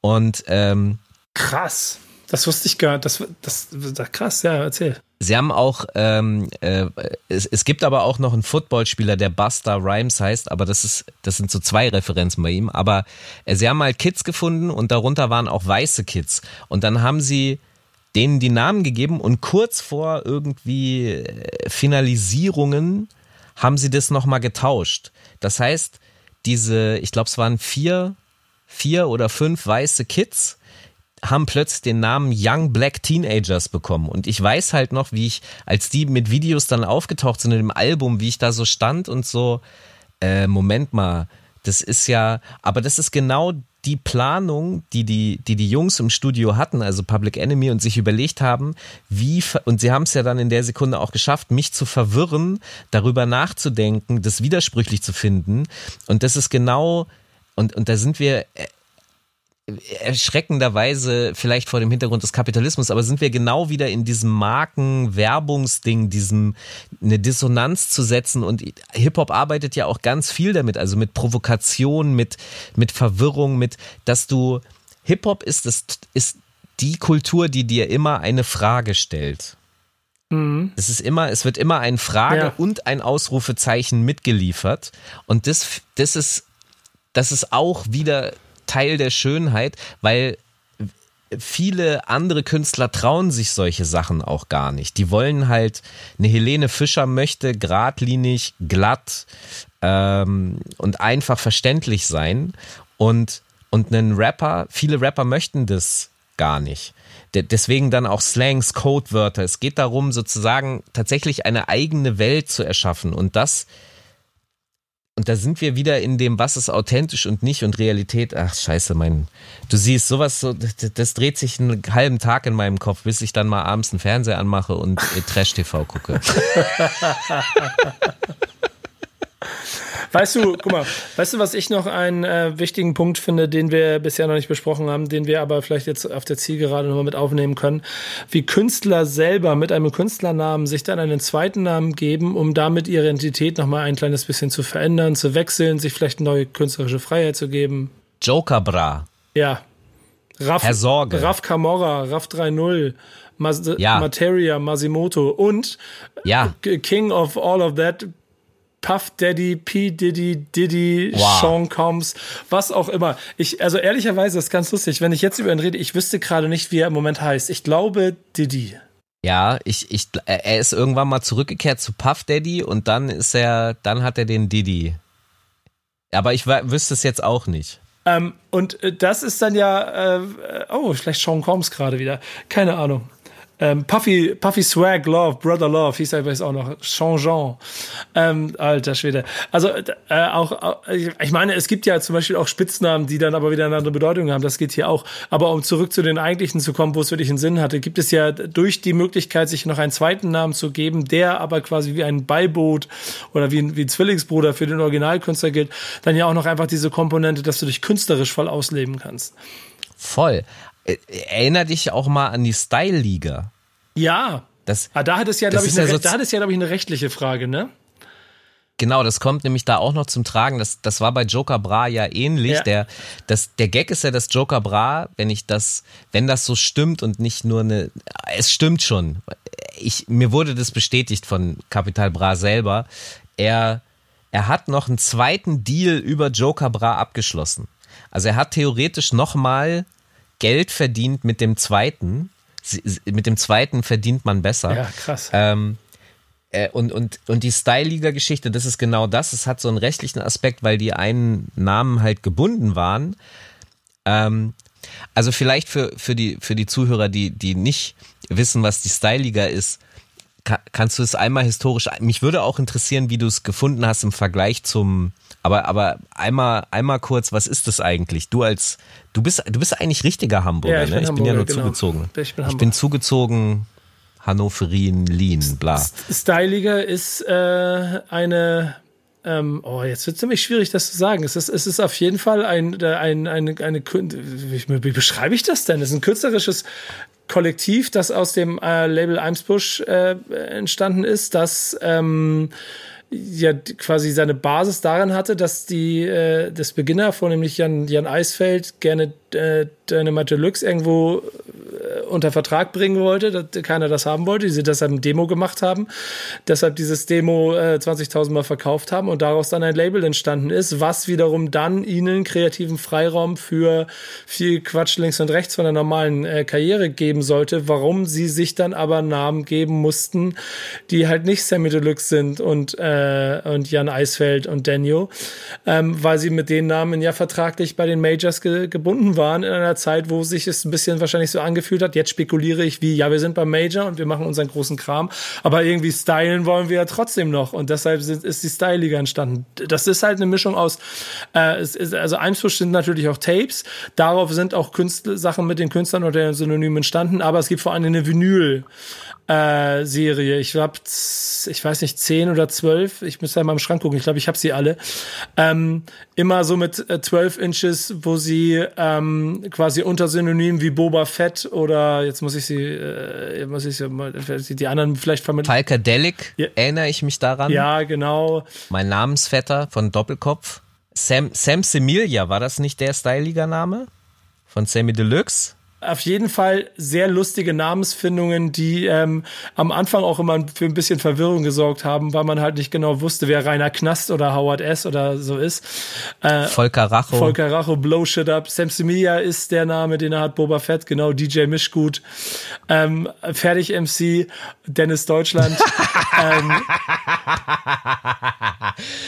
Und ähm, krass. Das wusste ich gar nicht. Das, das, das krass, ja, erzähl. Sie haben auch, ähm, äh, es, es gibt aber auch noch einen Footballspieler, der Buster Rhymes heißt, aber das ist, das sind so zwei Referenzen bei ihm. Aber äh, sie haben halt Kids gefunden und darunter waren auch weiße Kids. Und dann haben sie denen die Namen gegeben und kurz vor irgendwie äh, Finalisierungen haben sie das nochmal getauscht. Das heißt, diese, ich glaube, es waren vier, vier oder fünf weiße Kids, haben plötzlich den Namen Young Black Teenagers bekommen. Und ich weiß halt noch, wie ich, als die mit Videos dann aufgetaucht sind in dem Album, wie ich da so stand und so, äh, Moment mal, das ist ja, aber das ist genau die Planung, die die, die die Jungs im Studio hatten, also Public Enemy, und sich überlegt haben, wie, und sie haben es ja dann in der Sekunde auch geschafft, mich zu verwirren, darüber nachzudenken, das widersprüchlich zu finden. Und das ist genau, und, und da sind wir äh, erschreckenderweise vielleicht vor dem Hintergrund des Kapitalismus, aber sind wir genau wieder in diesem Marken-Werbungsding, diesem eine Dissonanz zu setzen und Hip-Hop arbeitet ja auch ganz viel damit, also mit Provokation, mit, mit Verwirrung, mit, dass du, Hip-Hop ist, es, ist die Kultur, die dir immer eine Frage stellt. Mhm. Es ist immer, es wird immer ein Frage ja. und ein Ausrufezeichen mitgeliefert und das, das ist, das ist auch wieder Teil der Schönheit, weil viele andere Künstler trauen sich solche Sachen auch gar nicht. Die wollen halt, eine Helene Fischer möchte geradlinig, glatt ähm, und einfach verständlich sein. Und, und ein Rapper, viele Rapper möchten das gar nicht. deswegen dann auch Slangs, Codewörter. Es geht darum, sozusagen tatsächlich eine eigene Welt zu erschaffen. Und das und da sind wir wieder in dem, was ist authentisch und nicht und Realität. Ach, scheiße, mein. Du siehst, sowas, so, das, dreht sich einen halben Tag in meinem Kopf, bis ich dann mal abends einen Fernseher anmache und äh, Trash-TV gucke. Weißt du, guck mal, weißt du, was ich noch einen äh, wichtigen Punkt finde, den wir bisher noch nicht besprochen haben, den wir aber vielleicht jetzt auf der Zielgerade nochmal mit aufnehmen können, wie Künstler selber mit einem Künstlernamen sich dann einen zweiten Namen geben, um damit ihre Identität nochmal ein kleines bisschen zu verändern, zu wechseln, sich vielleicht neue künstlerische Freiheit zu geben. Joker Bra. Ja. Raff, Herr Sorge. Raff Camorra, Raff 3.0. Mas ja. Materia, Masimoto und ja. King of All of That, Puff Daddy, P. Diddy, Diddy, wow. Sean Combs, was auch immer. Ich, also ehrlicherweise, das ist ganz lustig. Wenn ich jetzt über ihn rede, ich wüsste gerade nicht, wie er im Moment heißt. Ich glaube Diddy. Ja, ich, ich, er ist irgendwann mal zurückgekehrt zu Puff Daddy und dann ist er, dann hat er den Diddy. Aber ich wüsste es jetzt auch nicht. Ähm, und äh, das ist dann ja, äh, oh, vielleicht Sean Combs gerade wieder. Keine Ahnung. Ähm, Puffy, Puffy Swag Love, Brother Love, hieß er übrigens auch noch. Changeant. Ähm, alter Schwede. Also äh, auch, ich meine, es gibt ja zum Beispiel auch Spitznamen, die dann aber wieder eine andere Bedeutung haben. Das geht hier auch. Aber um zurück zu den eigentlichen zu kommen, wo es wirklich einen Sinn hatte, gibt es ja durch die Möglichkeit, sich noch einen zweiten Namen zu geben, der aber quasi wie ein Beiboot oder wie ein, wie ein Zwillingsbruder für den Originalkünstler gilt, dann ja auch noch einfach diese Komponente, dass du dich künstlerisch voll ausleben kannst. Voll. Äh, erinner dich auch mal an die Style-Liga. Ja. Das, ah, da hat es ja, glaube ich, eine, ja so da hat es ja, glaube ich, eine rechtliche Frage, ne? Genau, das kommt nämlich da auch noch zum Tragen. Das, das war bei Joker Bra ja ähnlich. Ja. Der, das, der Gag ist ja, dass Joker Bra, wenn ich das, wenn das so stimmt und nicht nur eine, es stimmt schon. Ich, mir wurde das bestätigt von Capital Bra selber. Er, er hat noch einen zweiten Deal über Joker Bra abgeschlossen. Also er hat theoretisch nochmal Geld verdient mit dem zweiten. Mit dem zweiten verdient man besser. Ja, krass. Ähm, äh, und, und, und die Style-Liga-Geschichte, das ist genau das. Es hat so einen rechtlichen Aspekt, weil die einen Namen halt gebunden waren. Ähm, also vielleicht für, für, die, für die Zuhörer, die, die nicht wissen, was die Style-Liga ist, kannst du es einmal historisch, mich würde auch interessieren, wie du es gefunden hast im Vergleich zum, aber, aber einmal, einmal kurz, was ist das eigentlich? Du als, du bist, du bist eigentlich richtiger Hamburger, Ja, ich ne? bin Ich bin ja nur Hamburger, genau. zugezogen. Ich bin ich bin Hamburger. zugezogen, Hannoverin, Lien, bla. Styliger ist äh, eine. Ähm, oh, jetzt wird es ziemlich schwierig, das zu sagen. Es ist, es ist auf jeden Fall ein, ein, eine, eine, wie beschreibe ich das denn? Es ist ein künstlerisches Kollektiv, das aus dem äh, Label Eimsbusch äh, entstanden ist, das ähm, ja quasi seine Basis darin hatte, dass die äh, das Beginner, vornehmlich Jan, Jan Eisfeld, gerne äh, Dynamite Deluxe irgendwo äh, unter Vertrag bringen wollte, dass keiner das haben wollte, die sie deshalb ein Demo gemacht haben, deshalb dieses Demo äh, 20.000 Mal verkauft haben und daraus dann ein Label entstanden ist, was wiederum dann ihnen kreativen Freiraum für viel Quatsch links und rechts von der normalen äh, Karriere geben sollte, warum sie sich dann aber Namen geben mussten, die halt nicht Sammy Deluxe sind und, äh, und Jan Eisfeld und Daniel, ähm, weil sie mit den Namen ja vertraglich bei den Majors ge gebunden waren in einer Zeit, wo sich es ein bisschen wahrscheinlich so angefühlt hat. Jetzt spekuliere ich wie, ja, wir sind beim Major und wir machen unseren großen Kram, aber irgendwie stylen wollen wir ja trotzdem noch und deshalb ist die Style-Liga entstanden. Das ist halt eine Mischung aus, äh, es ist, also Eimsbusch sind natürlich auch Tapes, darauf sind auch Künstler, Sachen mit den Künstlern oder den Synonymen entstanden, aber es gibt vor allem eine Vinyl, äh, Serie. Ich habe, ich weiß nicht, zehn oder zwölf. Ich müsste mal im Schrank gucken. Ich glaube, ich habe sie alle. Ähm, immer so mit äh, 12 Inches, wo sie ähm, quasi unter Synonym wie Boba Fett oder jetzt muss ich sie, äh, muss ich sie mal, die anderen vielleicht vermitteln. Falker Delic, Ja. erinnere ich mich daran. Ja, genau. Mein Namensvetter von Doppelkopf. Sam, Sam Semilia, war das nicht der Style-Liga-Name? Von Sammy Deluxe? Auf jeden Fall sehr lustige Namensfindungen, die ähm, am Anfang auch immer für ein bisschen Verwirrung gesorgt haben, weil man halt nicht genau wusste, wer Rainer Knast oder Howard S. oder so ist. Äh, Volker Racho. Volker Racho, Blow Shit Up. Sam Semilia ist der Name, den er hat. Boba Fett, genau. DJ Mischgut. Ähm, Fertig MC. Dennis Deutschland. ähm,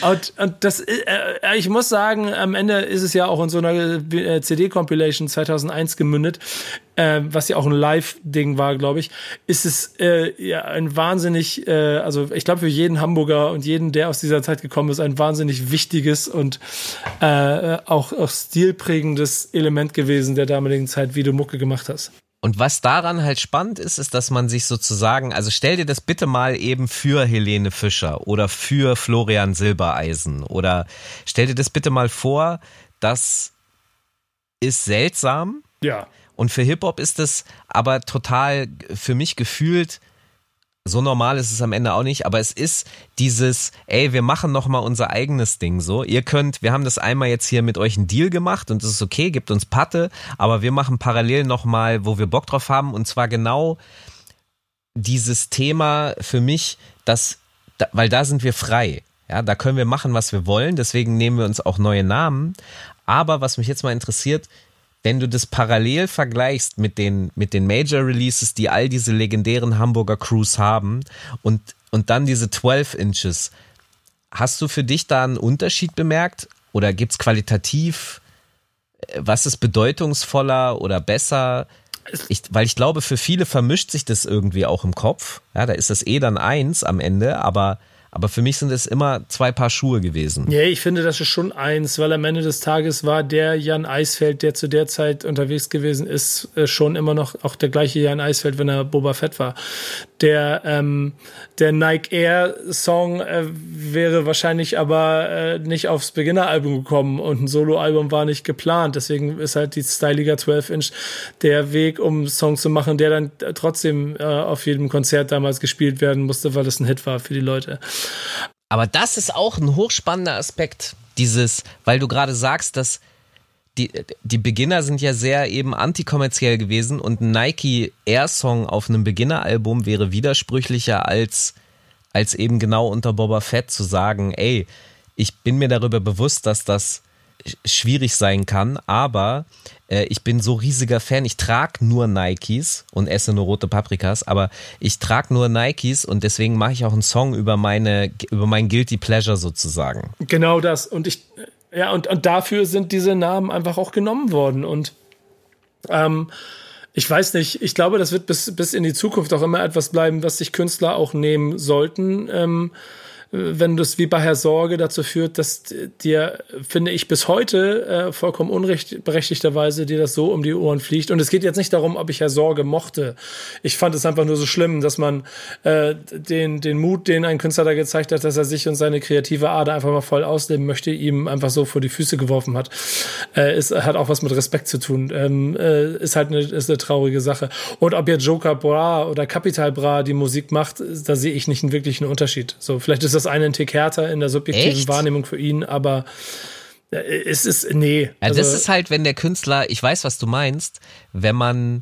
und, und das, äh, äh, ich muss sagen, am Ende ist es ja auch in so einer äh, CD-Compilation 2001 gemündet, äh, was ja auch ein Live-Ding war, glaube ich, ist es äh, ja ein wahnsinnig, äh, also ich glaube für jeden Hamburger und jeden, der aus dieser Zeit gekommen ist, ein wahnsinnig wichtiges und äh, auch, auch stilprägendes Element gewesen der damaligen Zeit, wie du Mucke gemacht hast. Und was daran halt spannend ist, ist, dass man sich sozusagen, also stell dir das bitte mal eben für Helene Fischer oder für Florian Silbereisen oder stell dir das bitte mal vor, das ist seltsam Ja. Und für Hip-Hop ist es aber total für mich gefühlt, so normal ist es am Ende auch nicht, aber es ist dieses, ey, wir machen noch mal unser eigenes Ding so. Ihr könnt, wir haben das einmal jetzt hier mit euch einen Deal gemacht und das ist okay, gibt uns Patte, aber wir machen parallel noch mal, wo wir Bock drauf haben und zwar genau dieses Thema für mich, das, da, weil da sind wir frei. Ja, da können wir machen, was wir wollen, deswegen nehmen wir uns auch neue Namen. Aber was mich jetzt mal interessiert, wenn du das parallel vergleichst mit den, mit den Major Releases, die all diese legendären Hamburger Crews haben und, und dann diese 12 Inches, hast du für dich da einen Unterschied bemerkt? Oder gibt's qualitativ, äh, was ist bedeutungsvoller oder besser? Ich, weil ich glaube, für viele vermischt sich das irgendwie auch im Kopf. Ja, da ist das eh dann eins am Ende, aber, aber für mich sind es immer zwei Paar Schuhe gewesen. Ja, ich finde, das ist schon eins, weil am Ende des Tages war der Jan Eisfeld, der zu der Zeit unterwegs gewesen ist, äh, schon immer noch auch der gleiche Jan Eisfeld, wenn er Boba Fett war. Der, ähm, der Nike Air Song äh, wäre wahrscheinlich aber äh, nicht aufs Beginner-Album gekommen und ein Solo-Album war nicht geplant. Deswegen ist halt die Styliger 12 Inch der Weg, um Song zu machen, der dann trotzdem äh, auf jedem Konzert damals gespielt werden musste, weil es ein Hit war für die Leute. Aber das ist auch ein hochspannender Aspekt, dieses, weil du gerade sagst, dass die, die Beginner sind ja sehr eben antikommerziell gewesen und ein Nike Air Song auf einem Beginner-Album wäre widersprüchlicher als, als eben genau unter Boba Fett zu sagen, ey, ich bin mir darüber bewusst, dass das schwierig sein kann, aber äh, ich bin so riesiger Fan, ich trage nur Nikes und esse nur rote Paprikas, aber ich trage nur Nikes und deswegen mache ich auch einen Song über meine über mein guilty pleasure sozusagen. Genau das und ich ja und und dafür sind diese Namen einfach auch genommen worden und ähm, ich weiß nicht, ich glaube, das wird bis, bis in die Zukunft auch immer etwas bleiben, was sich Künstler auch nehmen sollten. Ähm, wenn das wie bei Herr Sorge dazu führt, dass dir, finde ich, bis heute äh, vollkommen unberechtigterweise dir das so um die Ohren fliegt. Und es geht jetzt nicht darum, ob ich Herr Sorge mochte. Ich fand es einfach nur so schlimm, dass man äh, den, den Mut, den ein Künstler da gezeigt hat, dass er sich und seine kreative Ader einfach mal voll ausleben möchte, ihm einfach so vor die Füße geworfen hat. Äh, ist, hat auch was mit Respekt zu tun. Ähm, äh, ist halt eine, ist eine traurige Sache. Und ob jetzt Joker Bra oder Capital Bra die Musik macht, da sehe ich nicht einen wirklichen Unterschied. So, vielleicht ist das das eine ein Tick härter in der subjektiven Echt? Wahrnehmung für ihn, aber äh, es ist, nee. Ja, also, das ist halt, wenn der Künstler, ich weiß, was du meinst, wenn man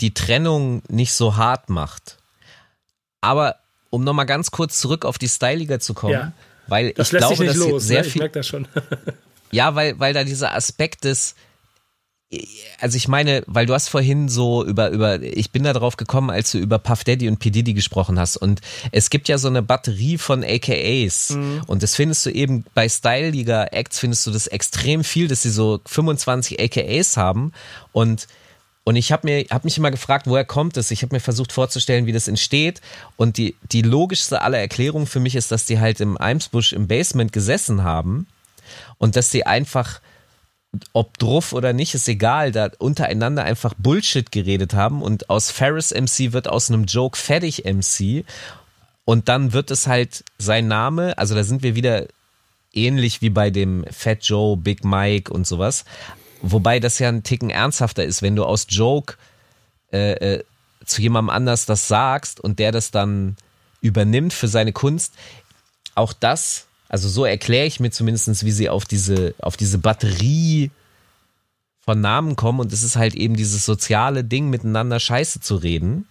die Trennung nicht so hart macht. Aber um nochmal ganz kurz zurück auf die Styliger zu kommen, ja, weil ich glaube, dass los, sehr ne? viel. Ich merke das schon. ja, weil, weil da dieser Aspekt des, also ich meine, weil du hast vorhin so über, über, ich bin da drauf gekommen, als du über Puff Daddy und P. Diddy gesprochen hast. Und es gibt ja so eine Batterie von AKAs. Mhm. Und das findest du eben bei Style-Liga Acts findest du das extrem viel, dass sie so 25 AKAs haben. Und und ich habe mir hab mich immer gefragt, woher kommt es? Ich habe mir versucht vorzustellen, wie das entsteht. Und die, die logischste aller Erklärungen für mich ist, dass die halt im Eimsbusch im Basement gesessen haben und dass sie einfach ob druff oder nicht, ist egal, da untereinander einfach Bullshit geredet haben und aus Ferris MC wird aus einem Joke fertig MC und dann wird es halt sein Name, also da sind wir wieder ähnlich wie bei dem Fat Joe, Big Mike und sowas, wobei das ja ein Ticken ernsthafter ist, wenn du aus Joke äh, äh, zu jemandem anders das sagst und der das dann übernimmt für seine Kunst, auch das also so erkläre ich mir zumindest, wie sie auf diese, auf diese Batterie von Namen kommen. Und es ist halt eben dieses soziale Ding, miteinander Scheiße zu reden.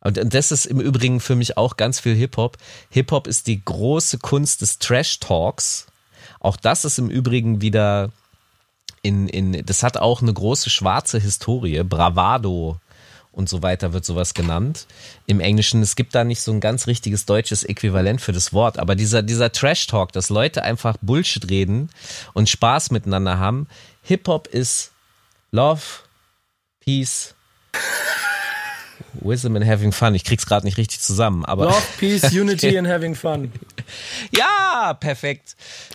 Und, und das ist im Übrigen für mich auch ganz viel Hip-Hop. Hip-Hop ist die große Kunst des Trash-Talks. Auch das ist im Übrigen wieder in, in, das hat auch eine große schwarze Historie. Bravado und so weiter wird sowas genannt. Im Englischen, es gibt da nicht so ein ganz richtiges deutsches Äquivalent für das Wort, aber dieser, dieser Trash-Talk, dass Leute einfach Bullshit reden und Spaß miteinander haben. Hip-Hop ist Love, Peace, Wisdom and having fun. Ich krieg's gerade nicht richtig zusammen, aber. Love, Peace, Unity and having fun. Ja, perfekt.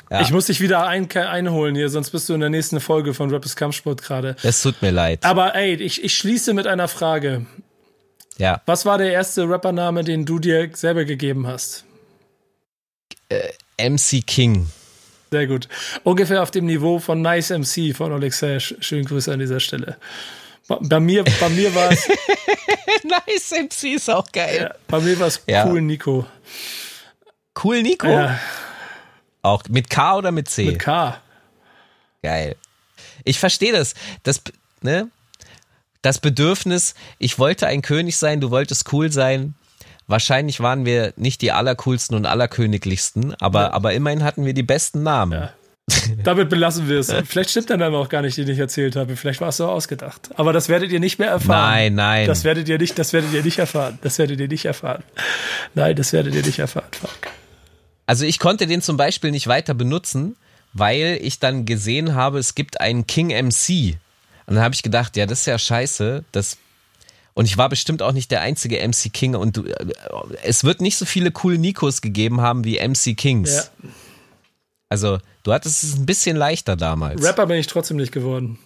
Ja. Ich muss dich wieder ein, einholen hier, sonst bist du in der nächsten Folge von Rappers Kampfsport gerade. Es tut mir leid. Aber ey, ich, ich schließe mit einer Frage. Ja. Was war der erste Rappername, den du dir selber gegeben hast? Äh, MC King. Sehr gut. Ungefähr auf dem Niveau von Nice MC von Alexei. Schönen Grüße an dieser Stelle. Bei mir, bei mir war es. nice MC ist auch geil. Ja, bei mir war es ja. cool Nico. Cool Nico? Ja. Auch mit K oder mit C? Mit K. Geil. Ich verstehe das. Das, ne? Das Bedürfnis, ich wollte ein König sein, du wolltest cool sein. Wahrscheinlich waren wir nicht die allercoolsten und allerköniglichsten, aber, ja. aber immerhin hatten wir die besten Namen. Ja. Damit belassen wir es. Vielleicht stimmt dann aber auch gar nicht, den ich erzählt habe. Vielleicht war es so ausgedacht. Aber das werdet ihr nicht mehr erfahren. Nein, nein. Das werdet ihr nicht, das werdet ihr nicht erfahren. Das werdet ihr nicht erfahren. Nein, das werdet ihr nicht erfahren, Fuck. Also ich konnte den zum Beispiel nicht weiter benutzen, weil ich dann gesehen habe, es gibt einen King MC. Und dann habe ich gedacht, ja, das ist ja scheiße. Das und ich war bestimmt auch nicht der einzige MC King. Und du, äh, es wird nicht so viele coole Nikos gegeben haben wie MC Kings. Ja. Also, du hattest es ein bisschen leichter damals. Rapper bin ich trotzdem nicht geworden.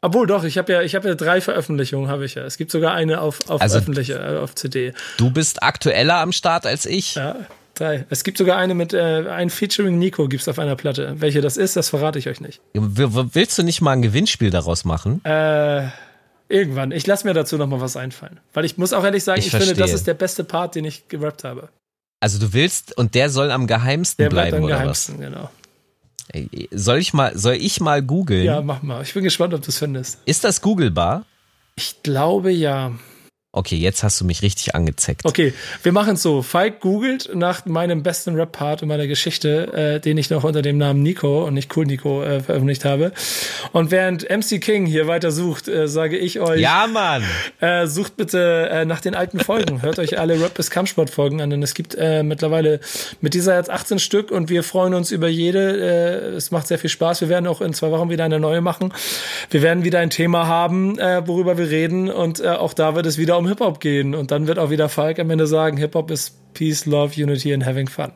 Obwohl doch, ich habe ja, ich habe ja drei Veröffentlichungen, habe ich ja. Es gibt sogar eine auf, auf also, öffentliche, äh, auf CD. Du bist aktueller am Start als ich. Ja, drei. Es gibt sogar eine mit, äh, ein Featuring Nico gibt's auf einer Platte. Welche das ist, das verrate ich euch nicht. Willst du nicht mal ein Gewinnspiel daraus machen? Äh, irgendwann. Ich lasse mir dazu noch mal was einfallen. Weil ich muss auch ehrlich sagen, ich, ich finde, das ist der beste Part, den ich gerappt habe. Also du willst, und der soll am geheimsten Der bleiben, am oder geheimsten, genau. was? Ey, Soll ich mal, soll ich mal googeln? Ja, mach mal. Ich bin gespannt, ob du es findest. Ist das googelbar? Ich glaube ja. Okay, jetzt hast du mich richtig angezeckt. Okay, wir machen es so. Falk googelt nach meinem besten Rap-Part in meiner Geschichte, äh, den ich noch unter dem Namen Nico und nicht Cool Nico äh, veröffentlicht habe. Und während MC King hier weiter sucht, äh, sage ich euch, Ja, Mann! äh, sucht bitte äh, nach den alten Folgen. Hört euch alle Rap bis Kampfsport Folgen an, denn es gibt äh, mittlerweile mit dieser jetzt 18 Stück und wir freuen uns über jede. Äh, es macht sehr viel Spaß. Wir werden auch in zwei Wochen wieder eine neue machen. Wir werden wieder ein Thema haben, äh, worüber wir reden und äh, auch da wird es wieder um Hip-Hop gehen und dann wird auch wieder Falk am Ende sagen, Hip-Hop ist Peace, Love, Unity and Having Fun.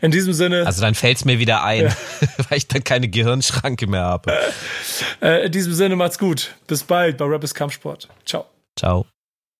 In diesem Sinne, Also dann fällt's mir wieder ein, weil ich dann keine Gehirnschranke mehr habe. äh, in diesem Sinne macht's gut. Bis bald bei Rap ist Kampfsport. Ciao. Ciao.